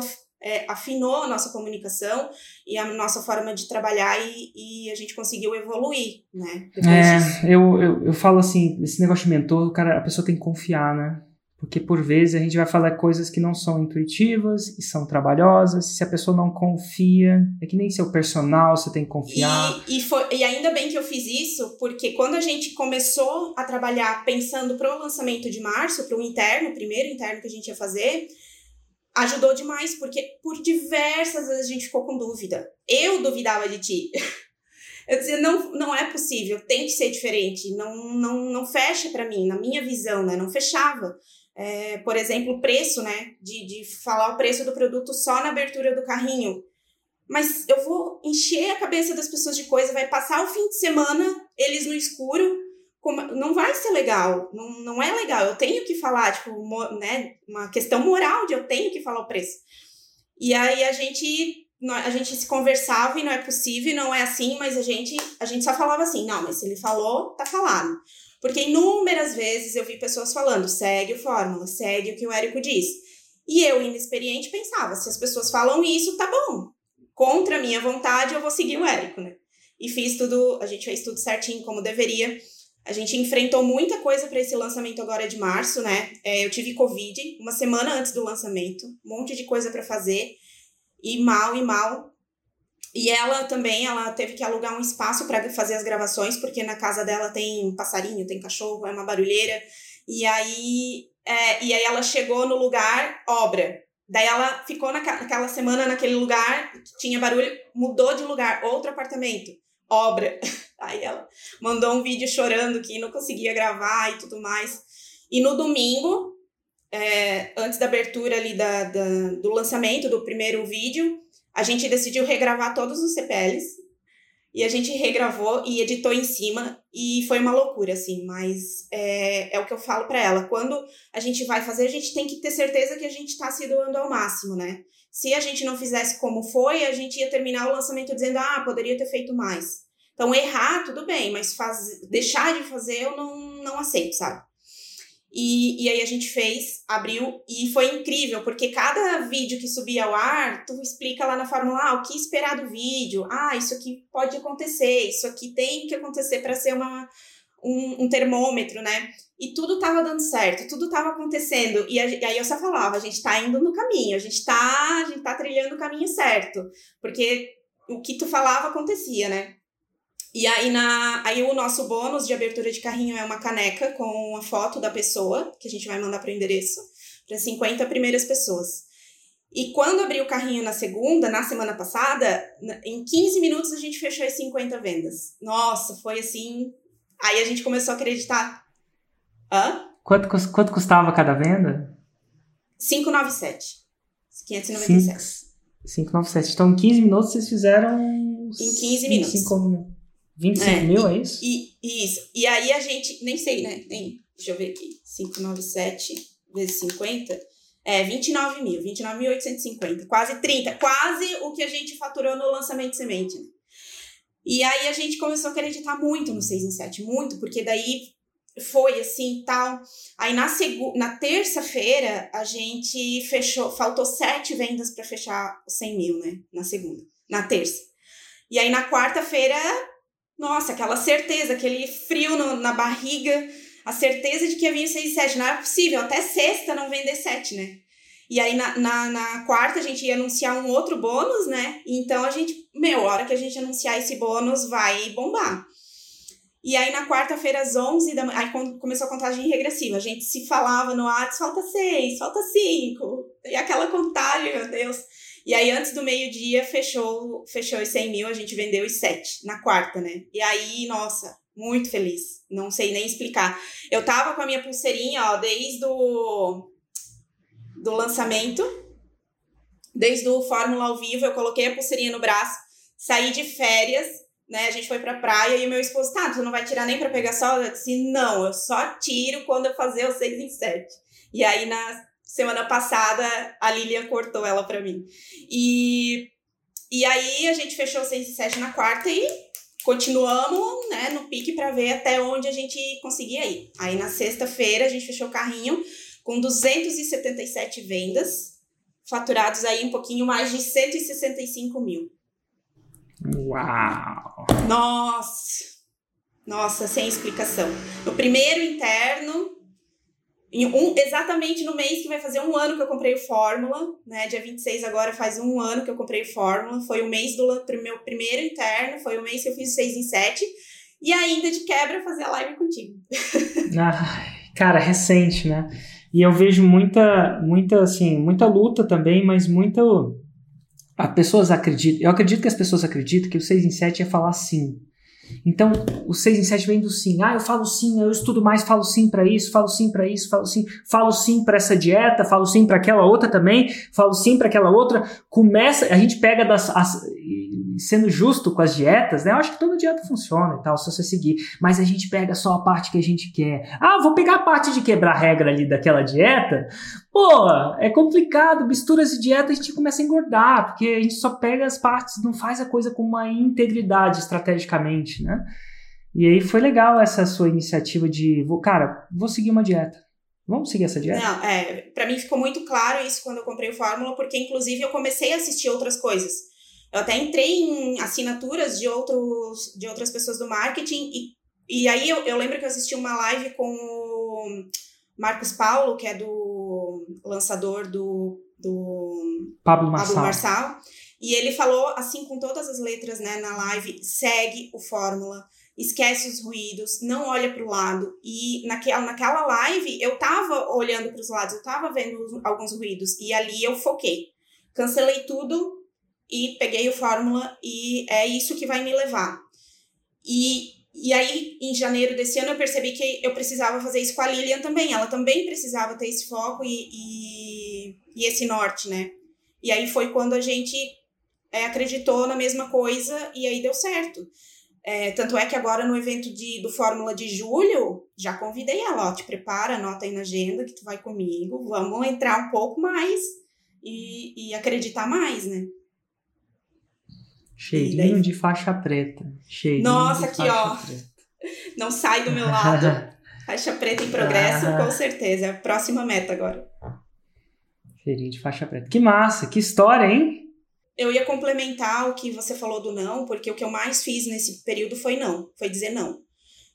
é, afinou a nossa comunicação e a nossa forma de trabalhar e, e a gente conseguiu evoluir, né? é, eu, eu, eu falo assim, esse negócio de mentor, o cara, a pessoa tem que confiar, né? Porque por vezes a gente vai falar coisas que não são intuitivas e são trabalhosas. Se a pessoa não confia, é que nem seu personal, você tem que confiar. E, e, foi, e ainda bem que eu fiz isso, porque quando a gente começou a trabalhar pensando para o lançamento de março, para o interno, o primeiro interno que a gente ia fazer, ajudou demais, porque por diversas vezes a gente ficou com dúvida. Eu duvidava de ti. Eu dizia, não, não é possível, tem que ser diferente, não, não, não fecha para mim, na minha visão, né? Não fechava é, por exemplo, o preço, né? De, de falar o preço do produto só na abertura do carrinho. Mas eu vou encher a cabeça das pessoas de coisa, vai passar o fim de semana, eles no escuro, não vai ser legal, não, não é legal. Eu tenho que falar, tipo, né, uma questão moral de eu tenho que falar o preço. E aí a gente a gente se conversava e não é possível, não é assim, mas a gente a gente só falava assim, não, mas se ele falou, tá falado. Porque inúmeras vezes eu vi pessoas falando, segue o fórmula, segue o que o Érico diz. E eu, inexperiente, pensava, se as pessoas falam isso, tá bom. Contra a minha vontade, eu vou seguir o Érico, né? E fiz tudo, a gente fez tudo certinho como deveria. A gente enfrentou muita coisa para esse lançamento agora de março, né? É, eu tive Covid uma semana antes do lançamento, um monte de coisa para fazer, e mal e mal. E ela também, ela teve que alugar um espaço para fazer as gravações, porque na casa dela tem passarinho, tem cachorro, é uma barulheira. E aí, é, e aí ela chegou no lugar, obra. Daí ela ficou naquela semana naquele lugar, tinha barulho, mudou de lugar, outro apartamento, obra. Aí ela mandou um vídeo chorando que não conseguia gravar e tudo mais. E no domingo, é, antes da abertura ali da, da, do lançamento do primeiro vídeo, a gente decidiu regravar todos os CPLs e a gente regravou e editou em cima e foi uma loucura, assim, mas é, é o que eu falo para ela. Quando a gente vai fazer, a gente tem que ter certeza que a gente está se doando ao máximo, né? Se a gente não fizesse como foi, a gente ia terminar o lançamento dizendo, ah, poderia ter feito mais. Então, errar, tudo bem, mas faz, deixar de fazer eu não, não aceito, sabe? E, e aí a gente fez, abriu, e foi incrível, porque cada vídeo que subia ao ar, tu explica lá na fórmula, ah, o que esperar do vídeo, ah, isso aqui pode acontecer, isso aqui tem que acontecer para ser uma, um, um, termômetro, né? E tudo tava dando certo, tudo tava acontecendo. E, a, e, aí eu só falava, a gente tá indo no caminho, a gente tá, a gente tá trilhando o caminho certo. Porque o que tu falava acontecia, né? E aí, na, aí o nosso bônus de abertura de carrinho é uma caneca com a foto da pessoa, que a gente vai mandar para o endereço, para 50 primeiras pessoas. E quando abri o carrinho na segunda, na semana passada, em 15 minutos a gente fechou as 50 vendas. Nossa, foi assim. Aí a gente começou a acreditar. Hã? Quanto, quanto custava cada venda? 597. 597. 597. Então, em 15 minutos vocês fizeram. Em 15 minutos. 5 25 é, mil, e, é isso? E, isso. E aí a gente, nem sei, né? Nem, deixa eu ver aqui. 597 vezes 50. É, 29 mil, 29.850, quase 30, quase o que a gente faturou no lançamento de semente. Né? E aí a gente começou a acreditar muito no 6 em 7, muito, porque daí foi assim tal. Aí na, segu na terça-feira a gente fechou, faltou sete vendas para fechar os 100 mil, né? Na segunda, na terça. E aí na quarta-feira nossa, aquela certeza, aquele frio no, na barriga, a certeza de que ia vir 6 e 7. Não era possível, até sexta não vender 7, né? E aí na, na, na, quarta a gente ia anunciar um outro bônus, né? Então a gente, meu, a hora que a gente anunciar esse bônus vai bombar. E aí na quarta-feira às 11 da manhã, aí começou a contagem regressiva. A gente se falava no WhatsApp, falta 6, falta 5. E aquela contagem, meu Deus. E aí, antes do meio-dia, fechou, fechou os 100 mil, a gente vendeu os 7, na quarta, né? E aí, nossa, muito feliz. Não sei nem explicar. Eu tava com a minha pulseirinha, ó, desde o do lançamento, desde o Fórmula ao vivo, eu coloquei a pulseirinha no braço, saí de férias, né? A gente foi pra praia e meu esposo, tá, tu não vai tirar nem pra pegar sol? Eu disse, não, eu só tiro quando eu fazer o 6 em 7. E aí, na semana passada, a Lilian cortou ela pra mim. E, e aí, a gente fechou o 6 em 7 na quarta e continuamos, né, no pique para ver até onde a gente conseguia ir. Aí, na sexta-feira, a gente fechou o carrinho com 277 vendas, faturados aí um pouquinho mais de 165 mil. Uau! Nossa! Nossa, sem explicação. No primeiro interno, um, exatamente no mês que vai fazer um ano que eu comprei o Fórmula, né? Dia 26 agora faz um ano que eu comprei o Fórmula. Foi o mês do meu primeiro interno, foi o mês que eu fiz 6 em 7. E ainda de quebra fazer a live contigo. Ai, cara, recente, né? E eu vejo muita, muita, assim, muita luta também, mas muito. As pessoas acreditam. Eu acredito que as pessoas acreditam que o 6 em 7 é falar sim. Então, o 6 em 7 vem do sim. Ah, eu falo sim, eu estudo mais, falo sim para isso, falo sim para isso, falo sim, falo sim para essa dieta, falo sim para aquela outra também, falo sim para aquela outra. Começa, a gente pega das as, sendo justo com as dietas, né? Eu acho que toda dieta funciona e tal, se você seguir, mas a gente pega só a parte que a gente quer. Ah, vou pegar a parte de quebrar a regra ali daquela dieta. Pô, é complicado, misturas de dieta a gente começa a engordar, porque a gente só pega as partes, não faz a coisa com uma integridade estrategicamente, né? E aí foi legal essa sua iniciativa de, vou, cara, vou seguir uma dieta. Vamos seguir essa dieta? Não, é, para mim ficou muito claro isso quando eu comprei o Fórmula, porque inclusive eu comecei a assistir outras coisas. Eu até entrei em assinaturas de, outros, de outras pessoas do marketing e, e aí eu, eu lembro que eu assisti uma live com o Marcos Paulo, que é do lançador do, do Pablo Marçal. Pablo Marçal. E ele falou, assim, com todas as letras né, na live, segue o Fórmula, esquece os ruídos, não olha para o lado. E naquela, naquela live eu tava olhando para os lados, eu tava vendo alguns ruídos. E ali eu foquei. Cancelei tudo e peguei o Fórmula e é isso que vai me levar. E, e aí, em janeiro desse ano, eu percebi que eu precisava fazer isso com a Lilian também. Ela também precisava ter esse foco e, e, e esse norte, né? E aí foi quando a gente é, acreditou na mesma coisa e aí deu certo. É, tanto é que agora no evento de, do Fórmula de julho, já convidei ela, ó, te prepara, anota aí na agenda que tu vai comigo, vamos entrar um pouco mais e, e acreditar mais, né? Cheirinho de faixa preta. Cheirinho Nossa, aqui, ó. Preta. Não sai do meu lado. faixa preta em progresso, ah. com certeza. É a próxima meta agora. Cheirinho de faixa preta. Que massa, que história, hein? Eu ia complementar o que você falou do não, porque o que eu mais fiz nesse período foi não. Foi dizer não.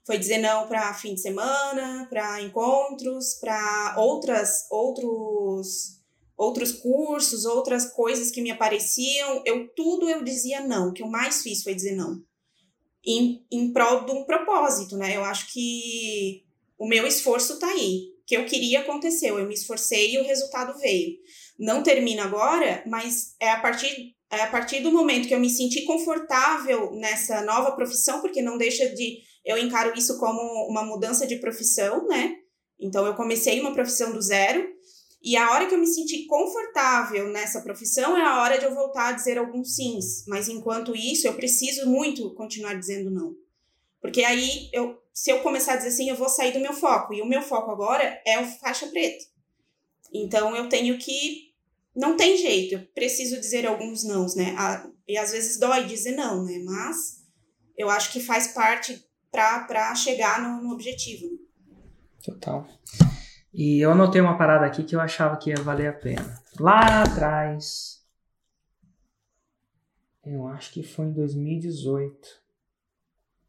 Foi dizer não para fim de semana, para encontros, para outras outros outros cursos, outras coisas que me apareciam, eu tudo eu dizia não. Que eu mais fiz foi dizer não. Em, em prol de um propósito, né? Eu acho que o meu esforço tá aí. O que eu queria aconteceu, eu me esforcei e o resultado veio. Não termina agora, mas é a partir é a partir do momento que eu me senti confortável nessa nova profissão, porque não deixa de eu encaro isso como uma mudança de profissão, né? Então eu comecei uma profissão do zero e a hora que eu me senti confortável nessa profissão é a hora de eu voltar a dizer alguns sims. Mas enquanto isso, eu preciso muito continuar dizendo não. Porque aí, eu, se eu começar a dizer sim, eu vou sair do meu foco. E o meu foco agora é o faixa preta. Então eu tenho que. Não tem jeito, eu preciso dizer alguns nãos, né? E às vezes dói dizer não, né? Mas eu acho que faz parte para chegar no, no objetivo. Total. E eu anotei uma parada aqui que eu achava que ia valer a pena. Lá atrás, eu acho que foi em 2018.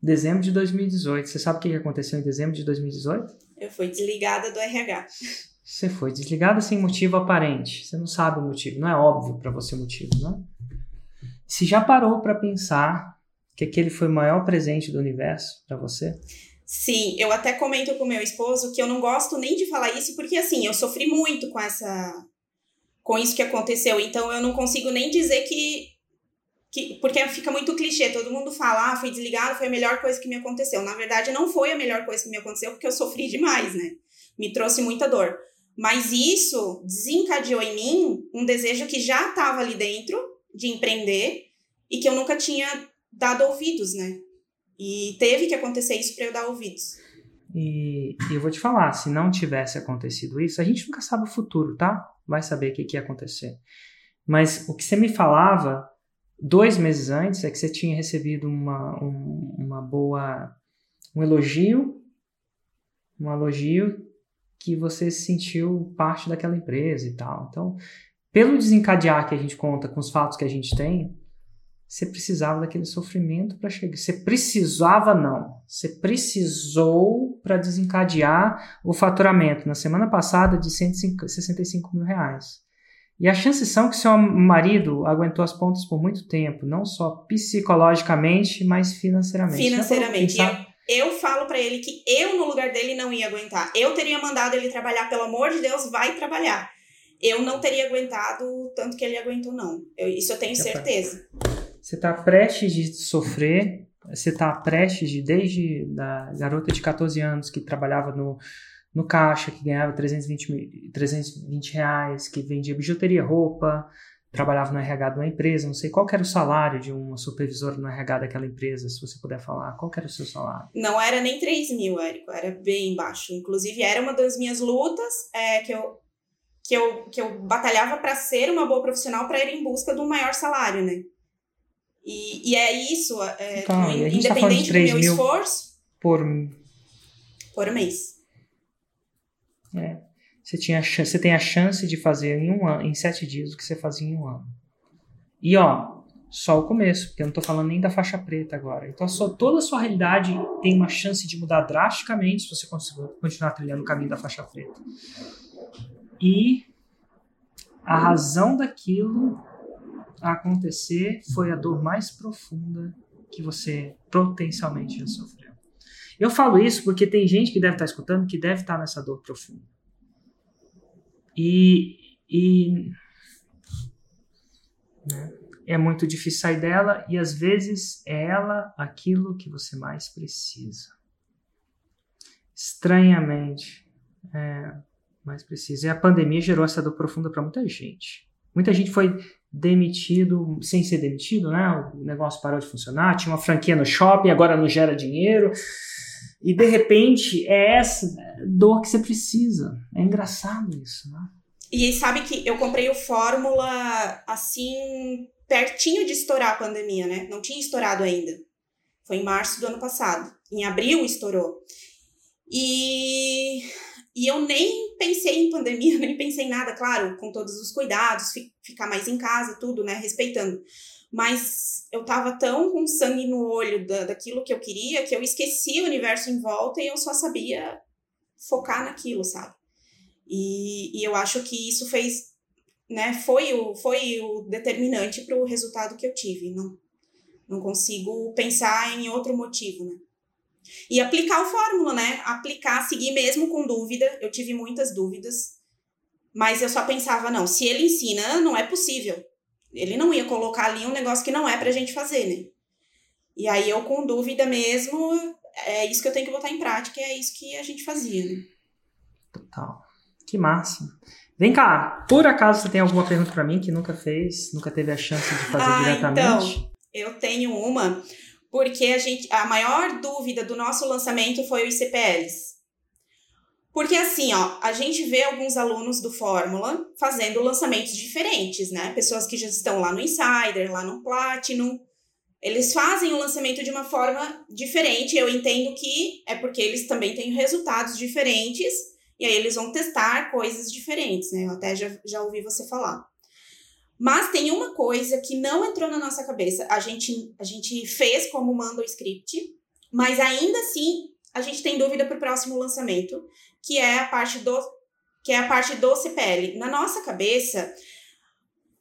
Dezembro de 2018. Você sabe o que aconteceu em dezembro de 2018? Eu fui desligada do RH. Você foi desligada sem motivo aparente. Você não sabe o motivo. Não é óbvio para você o motivo, né? Se já parou para pensar que aquele foi o maior presente do universo para você? Sim, eu até comento com meu esposo que eu não gosto nem de falar isso, porque assim, eu sofri muito com essa. com isso que aconteceu. Então eu não consigo nem dizer que. que porque fica muito clichê, todo mundo fala, ah, fui desligado, foi a melhor coisa que me aconteceu. Na verdade, não foi a melhor coisa que me aconteceu, porque eu sofri demais, né? Me trouxe muita dor. Mas isso desencadeou em mim um desejo que já estava ali dentro de empreender e que eu nunca tinha dado ouvidos, né? E teve que acontecer isso para eu dar ouvidos. E, e, eu vou te falar, se não tivesse acontecido isso, a gente nunca sabe o futuro, tá? Vai saber o que, que ia acontecer. Mas o que você me falava dois meses antes é que você tinha recebido uma, um, uma boa um elogio, um elogio que você se sentiu parte daquela empresa e tal. Então, pelo desencadear que a gente conta com os fatos que a gente tem, você precisava daquele sofrimento para chegar. Você precisava, não. Você precisou para desencadear o faturamento na semana passada de 165 mil reais. E a chances são que seu marido aguentou as pontas por muito tempo, não só psicologicamente, mas financeiramente. Financeiramente. Eu falo para ele que eu, no lugar dele, não ia aguentar. Eu teria mandado ele trabalhar, pelo amor de Deus, vai trabalhar. Eu não teria aguentado o tanto que ele aguentou, não. Eu, isso eu tenho certeza. Você está prestes de sofrer, você está prestes de, desde da garota de 14 anos que trabalhava no, no caixa, que ganhava 320, 320 reais, que vendia bijuteria, roupa, trabalhava no RH de uma empresa, não sei qual era o salário de uma supervisora no RH daquela empresa, se você puder falar, qual era o seu salário? Não era nem 3 mil, Érico, era bem baixo. Inclusive, era uma das minhas lutas é, que, eu, que, eu, que eu batalhava para ser uma boa profissional para ir em busca de um maior salário, né? E, e é isso, é, então, no, independente tá do meu esforço. Por... Por mês. É. Você, tinha, você tem a chance de fazer em um ano, em sete dias o que você fazia em um ano. E ó, só o começo, porque eu não estou falando nem da faixa preta agora. Então só, toda a sua realidade tem uma chance de mudar drasticamente se você conseguir continuar trilhando o caminho da faixa preta. E a razão daquilo acontecer foi a dor mais profunda que você potencialmente já sofreu. Eu falo isso porque tem gente que deve estar escutando que deve estar nessa dor profunda. E, e né, é muito difícil sair dela e às vezes é ela aquilo que você mais precisa. Estranhamente, é, mais precisa. E a pandemia gerou essa dor profunda para muita gente. Muita gente foi demitido sem ser demitido, né? O negócio parou de funcionar, tinha uma franquia no shopping, agora não gera dinheiro. E de repente é essa dor que você precisa. É engraçado isso, né? E sabe que eu comprei o Fórmula assim, pertinho de estourar a pandemia, né? Não tinha estourado ainda. Foi em março do ano passado. Em abril estourou. E, e eu nem pensei em pandemia, nem pensei em nada, claro, com todos os cuidados, ficar mais em casa, tudo, né? Respeitando. Mas eu tava tão com sangue no olho da, daquilo que eu queria que eu esqueci o universo em volta e eu só sabia focar naquilo, sabe? E, e eu acho que isso fez, né, foi o, foi o determinante para o resultado que eu tive. Não, não consigo pensar em outro motivo, né? E aplicar o fórmula, né? Aplicar, seguir mesmo com dúvida. Eu tive muitas dúvidas, mas eu só pensava, não, se ele ensina, não é possível. Ele não ia colocar ali um negócio que não é pra gente fazer, né? E aí eu com dúvida mesmo, é isso que eu tenho que botar em prática, é isso que a gente fazia, né? Total. Que massa. Vem cá, por acaso você tem alguma pergunta para mim que nunca fez, nunca teve a chance de fazer ah, diretamente? Então, eu tenho uma, porque a gente a maior dúvida do nosso lançamento foi os CPLs. Porque assim, ó, a gente vê alguns alunos do Fórmula fazendo lançamentos diferentes, né? Pessoas que já estão lá no Insider, lá no Platinum. Eles fazem o lançamento de uma forma diferente. Eu entendo que é porque eles também têm resultados diferentes e aí eles vão testar coisas diferentes, né? Eu até já, já ouvi você falar. Mas tem uma coisa que não entrou na nossa cabeça. A gente, a gente fez como manda o script, mas ainda assim a gente tem dúvida para o próximo lançamento, que é a parte do que é a parte do CPL. Na nossa cabeça,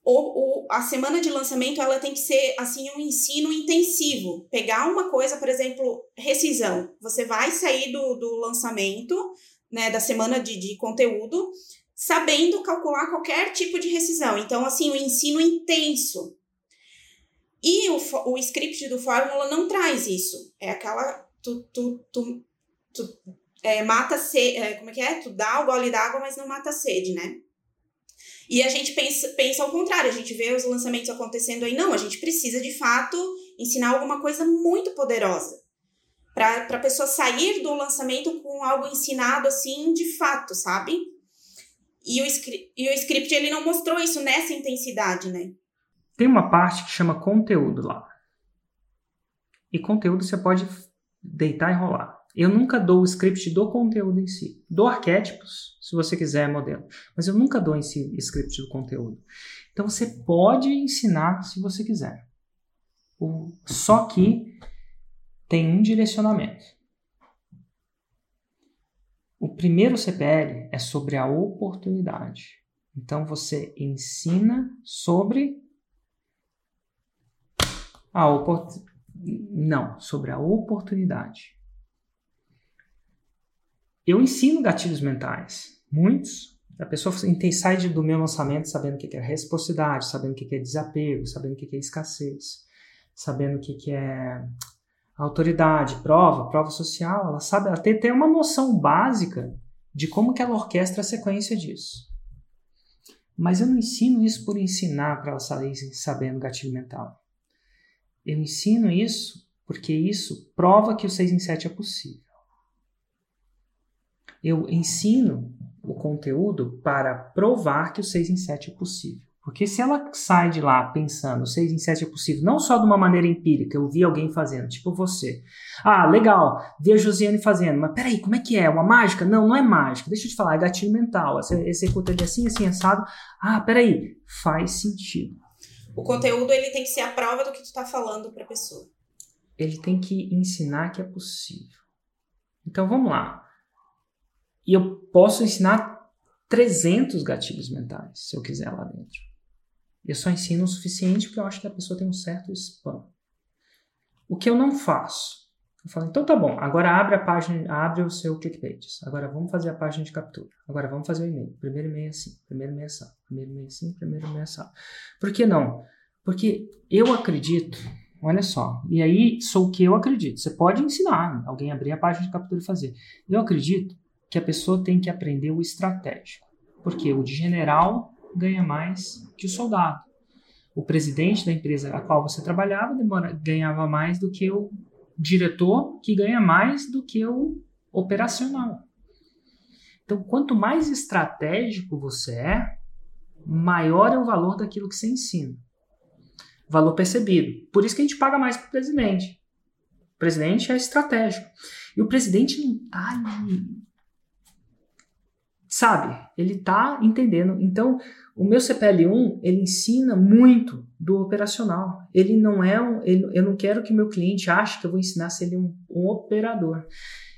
o, o, a semana de lançamento ela tem que ser assim um ensino intensivo. Pegar uma coisa, por exemplo, rescisão. Você vai sair do, do lançamento né, da semana de, de conteúdo, sabendo calcular qualquer tipo de rescisão. Então, assim, o ensino intenso. E o, o script do Fórmula não traz isso. É aquela. Tu, tu, tu, tu é, mata sede. É, como é que é? Tu dá o gole d'água, mas não mata sede, né? E a gente pensa, pensa ao contrário, a gente vê os lançamentos acontecendo aí, não, a gente precisa de fato ensinar alguma coisa muito poderosa. Para a pessoa sair do lançamento com algo ensinado assim de fato, sabe? E o, e o script ele não mostrou isso nessa intensidade, né? Tem uma parte que chama conteúdo lá. E conteúdo você pode deitar e rolar. Eu nunca dou o script do conteúdo em si. Dou arquétipos, se você quiser modelo, mas eu nunca dou em si script do conteúdo. Então você pode ensinar se você quiser. Só que tem um direcionamento. O primeiro CPL é sobre a oportunidade. Então você ensina sobre a oportunidade. Não, sobre a oportunidade. Eu ensino gatilhos mentais, muitos. A pessoa sai do meu lançamento sabendo o que é reciprocidade, sabendo o que é desapego, sabendo o que é escassez, sabendo o que é autoridade, prova, prova social. Ela sabe, ela tem uma noção básica de como que ela orquestra a sequência disso. Mas eu não ensino isso por ensinar para ela sair sabendo gatilho mental. Eu ensino isso porque isso prova que o 6 em 7 é possível. Eu ensino o conteúdo para provar que o 6 em 7 é possível. Porque se ela sai de lá pensando 6 em 7 é possível, não só de uma maneira empírica, eu vi alguém fazendo, tipo você. Ah, legal, vi a Josiane fazendo, mas peraí, como é que é? Uma mágica? Não, não é mágica. Deixa eu te falar, é gatilho mental. Você executa de assim, assim, assado. Ah, peraí, faz sentido. O conteúdo ele tem que ser a prova do que tu está falando para a pessoa. Ele tem que ensinar que é possível. Então vamos lá. E eu posso ensinar 300 gatilhos mentais, se eu quiser lá dentro. Eu só ensino o suficiente porque eu acho que a pessoa tem um certo spam. O que eu não faço? Eu falo, então tá bom, agora abre a página, abre o seu ClickPages. Agora vamos fazer a página de captura. Agora vamos fazer o e-mail. Primeiro e-mail é assim, primeiro e-mail é assim, primeiro e-mail é assim, primeiro e-mail é assim. Por que não? Porque eu acredito, olha só, e aí sou o que eu acredito. Você pode ensinar alguém a abrir a página de captura e fazer. Eu acredito que a pessoa tem que aprender o estratégico. Porque o de general ganha mais que o soldado. O presidente da empresa a qual você trabalhava demora, ganhava mais do que o diretor, que ganha mais do que o operacional. Então, quanto mais estratégico você é, maior é o valor daquilo que você ensina. Valor percebido. Por isso que a gente paga mais para o presidente. O presidente é estratégico. E o presidente não está. Sabe? Ele está entendendo. Então, o meu CPL1, ele ensina muito do operacional. Ele não é um. Ele, eu não quero que meu cliente ache que eu vou ensinar se ele é um, um operador.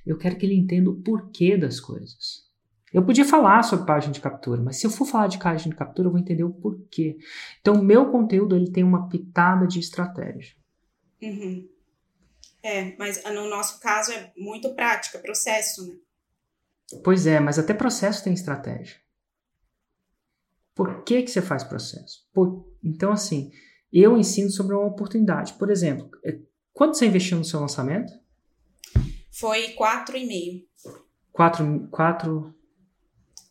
Eu quero que ele entenda o porquê das coisas. Eu podia falar sobre página de captura, mas se eu for falar de página de captura, eu vou entender o porquê. Então, o meu conteúdo ele tem uma pitada de estratégia. Uhum. É, mas no nosso caso é muito prática, processo, né? Pois é, mas até processo tem estratégia. Por que, que você faz processo? Por... Então, assim, eu ensino sobre uma oportunidade. Por exemplo, é, quanto você investiu no seu lançamento? Foi 4,5. 4, 4...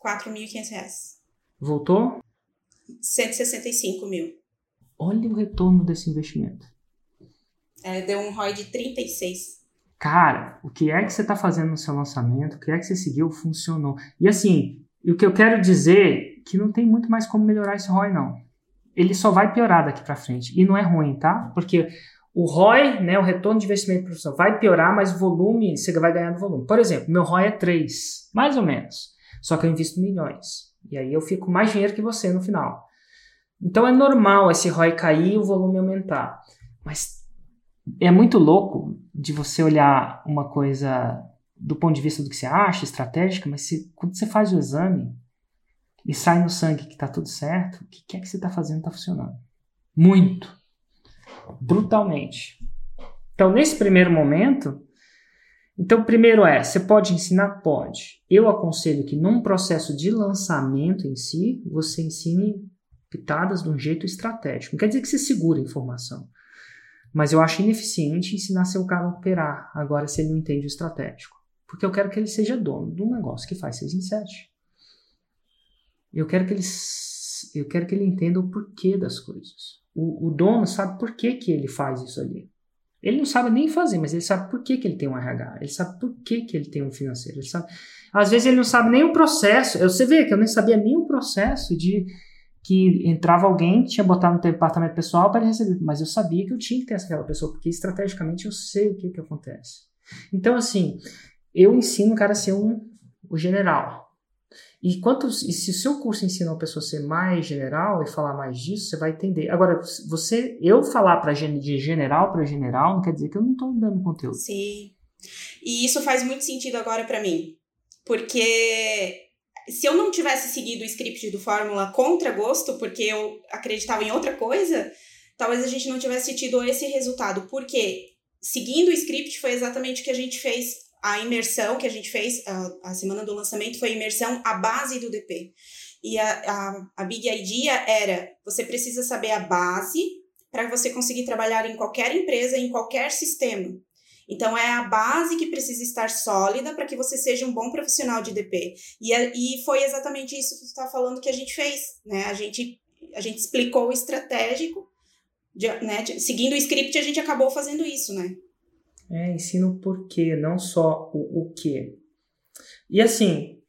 4.500 reais. Voltou? 165 mil. Olha o retorno desse investimento. É, deu um ROI de 36. Cara, o que é que você está fazendo no seu lançamento? O que é que você seguiu? Funcionou. E assim, o que eu quero dizer que não tem muito mais como melhorar esse ROI, não. Ele só vai piorar daqui para frente. E não é ruim, tá? Porque o ROI, né, o retorno de investimento profissional, vai piorar, mas o volume, você vai ganhar no volume. Por exemplo, meu ROI é 3, mais ou menos. Só que eu invisto milhões. E aí eu fico mais dinheiro que você no final. Então é normal esse ROI cair e o volume aumentar. Mas é muito louco de você olhar uma coisa do ponto de vista do que você acha, estratégica, mas se, quando você faz o exame, e sai no sangue que está tudo certo, o que é que você está fazendo está funcionando. Muito. Brutalmente. Então, nesse primeiro momento, então, primeiro é, você pode ensinar? Pode. Eu aconselho que num processo de lançamento em si, você ensine pitadas de um jeito estratégico. Não quer dizer que você segure a informação. Mas eu acho ineficiente ensinar seu cara a operar, agora se ele não entende o estratégico. Porque eu quero que ele seja dono de um negócio que faz 6 em 7. Eu quero que ele, eu quero que ele entenda o porquê das coisas. O, o dono sabe por que, que ele faz isso ali. Ele não sabe nem fazer, mas ele sabe por que, que ele tem um RH, ele sabe por que, que ele tem um financeiro, ele sabe. Às vezes ele não sabe nem o processo. Você vê que eu nem sabia nem o processo de que entrava alguém, tinha botado no departamento pessoal para ele receber, mas eu sabia que eu tinha que ter aquela pessoa, porque estrategicamente eu sei o que, que acontece. Então, assim, eu ensino o cara a ser um, o general. E, quanto, e se o seu curso ensina uma pessoa a ser mais general e falar mais disso, você vai entender. Agora, você, eu falar para de general para general não quer dizer que eu não estou dando conteúdo. Sim. E isso faz muito sentido agora para mim. Porque se eu não tivesse seguido o script do Fórmula contra gosto, porque eu acreditava em outra coisa, talvez a gente não tivesse tido esse resultado. Porque seguindo o script foi exatamente o que a gente fez a imersão que a gente fez, a, a semana do lançamento foi a imersão à base do DP. E a, a, a Big Idea era: você precisa saber a base para você conseguir trabalhar em qualquer empresa, em qualquer sistema. Então, é a base que precisa estar sólida para que você seja um bom profissional de DP. E, e foi exatamente isso que você está falando que a gente fez. Né? A, gente, a gente explicou o estratégico, de, né? seguindo o script, a gente acabou fazendo isso, né? É, ensina o porquê, não só o, o que. E assim,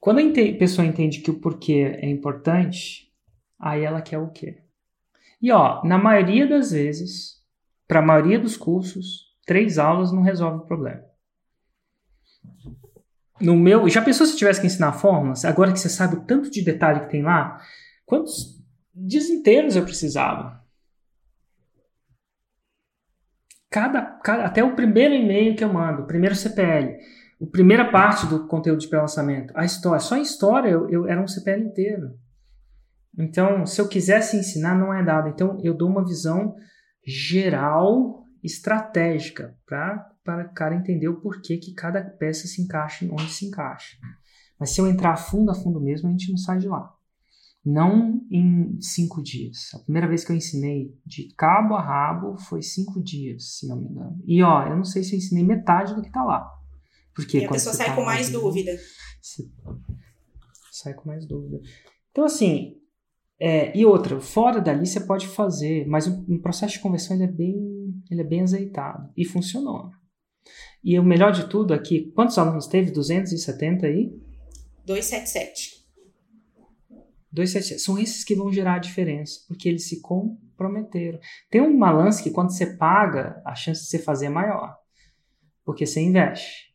quando a pessoa entende que o porquê é importante, aí ela quer o quê? E ó, na maioria das vezes, para a maioria dos cursos, três aulas não resolve o problema. No meu, já pensou se tivesse que ensinar fórmulas? Agora que você sabe o tanto de detalhe que tem lá, quantos dias inteiros eu precisava? cada, cada, até o primeiro e-mail que eu mando, o primeiro CPL, a primeira parte do conteúdo de pré-lançamento, a história, só em história eu, eu era um CPL inteiro. Então, se eu quisesse ensinar, não é dado. Então, eu dou uma visão geral, estratégica, para o cara entender o porquê que cada peça se encaixa onde se encaixa. Mas se eu entrar a fundo, a fundo mesmo, a gente não sai de lá não em cinco dias. A primeira vez que eu ensinei de cabo a rabo foi cinco dias, se não me engano. E ó, eu não sei se eu ensinei metade do que tá lá. Porque e a pessoa sai tá com mais dúvida. sai com mais dúvida. Então, assim, é, e outra, fora dali você pode fazer, mas o, o processo de conversão é, bem, ele é bem azeitado. E funcionou. E o melhor de tudo aqui, quantos alunos teve? 270 aí? 277. 277. São esses que vão gerar a diferença, porque eles se comprometeram. Tem um balance que quando você paga, a chance de você fazer é maior, porque você investe.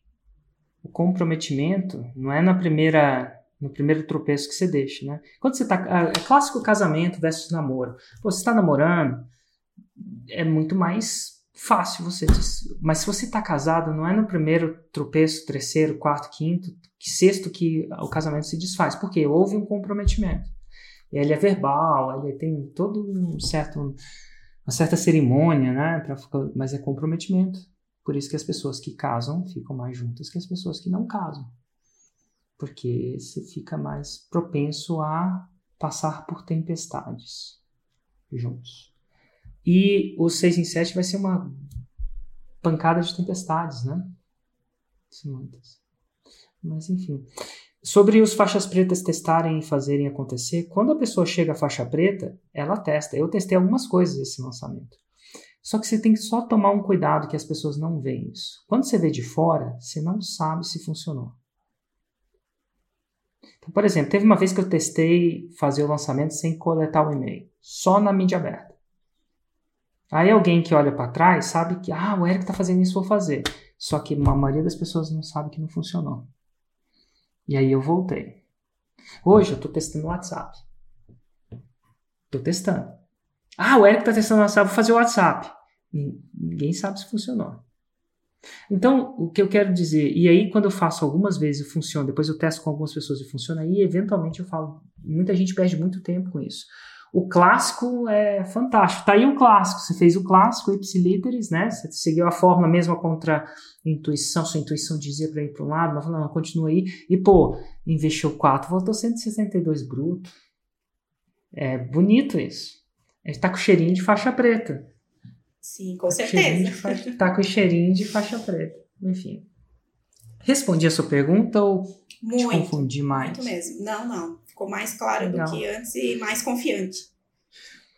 O comprometimento não é na primeira no primeiro tropeço que você deixa, né? Quando você tá é clássico casamento versus namoro. Pô, você está namorando, é muito mais fácil você. Mas se você está casado, não é no primeiro tropeço, terceiro, quarto, quinto, sexto que o casamento se desfaz, porque houve um comprometimento. Ele é verbal, ele tem todo um certo, uma certa cerimônia, né? Pra, mas é comprometimento. Por isso que as pessoas que casam ficam mais juntas que as pessoas que não casam. Porque você fica mais propenso a passar por tempestades juntos. E o 6 em 7 vai ser uma pancada de tempestades, né? Muitas. Mas enfim. Sobre os faixas pretas testarem e fazerem acontecer, quando a pessoa chega à faixa preta, ela testa. Eu testei algumas coisas esse lançamento. Só que você tem que só tomar um cuidado que as pessoas não veem isso. Quando você vê de fora, você não sabe se funcionou. Então, por exemplo, teve uma vez que eu testei fazer o lançamento sem coletar o e-mail, só na mídia aberta. Aí alguém que olha para trás sabe que, ah, o Eric está fazendo isso, vou fazer. Só que a maioria das pessoas não sabe que não funcionou. E aí eu voltei. Hoje eu estou testando o WhatsApp. Estou testando. Ah, o Eric está testando o WhatsApp, vou fazer o WhatsApp. Ninguém sabe se funcionou. Então, o que eu quero dizer, e aí quando eu faço algumas vezes e funciona, depois eu testo com algumas pessoas e funciona, aí eventualmente eu falo, muita gente perde muito tempo com isso. O clássico é fantástico. Tá aí o clássico. Você fez o clássico, ipsiliteris, né? Você seguiu a fórmula mesma contra intuição. Sua intuição dizia para ir para um lado, mas não, continua aí. E, pô, investiu 4, voltou 162 bruto. É bonito isso. Ele tá com cheirinho de faixa preta. Sim, com tá certeza. Faixa, tá com cheirinho de faixa preta. Enfim. Respondi a sua pergunta ou muito, te confundi mais? Muito mesmo. Não, não. Ficou mais claro Legal. do que antes e mais confiante.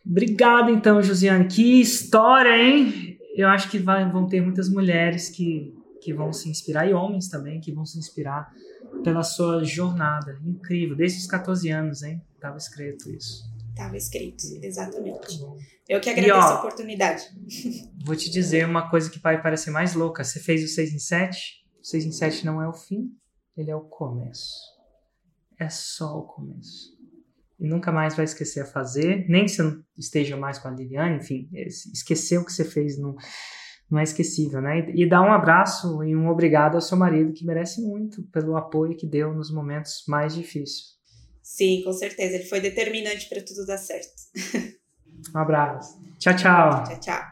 Obrigado, então, Josiane. Que história, hein? eu acho que vai, vão ter muitas mulheres que, que vão se inspirar, e homens também, que vão se inspirar pela sua jornada. Incrível, desde os 14 anos, hein? Estava escrito isso. Estava escrito, exatamente. Eu que agradeço e, ó, a oportunidade. Vou te dizer uma coisa que vai parecer mais louca. Você fez o 6 em 7? O 6 em 7 não é o fim, ele é o começo. É só o começo. E nunca mais vai esquecer a fazer, nem que você não esteja mais com a Liliane, enfim, esquecer o que você fez não, não é esquecível, né? E, e dar um abraço e um obrigado ao seu marido, que merece muito pelo apoio que deu nos momentos mais difíceis. Sim, com certeza. Ele foi determinante para tudo dar certo. Um abraço. Tchau, tchau. Tchau, tchau.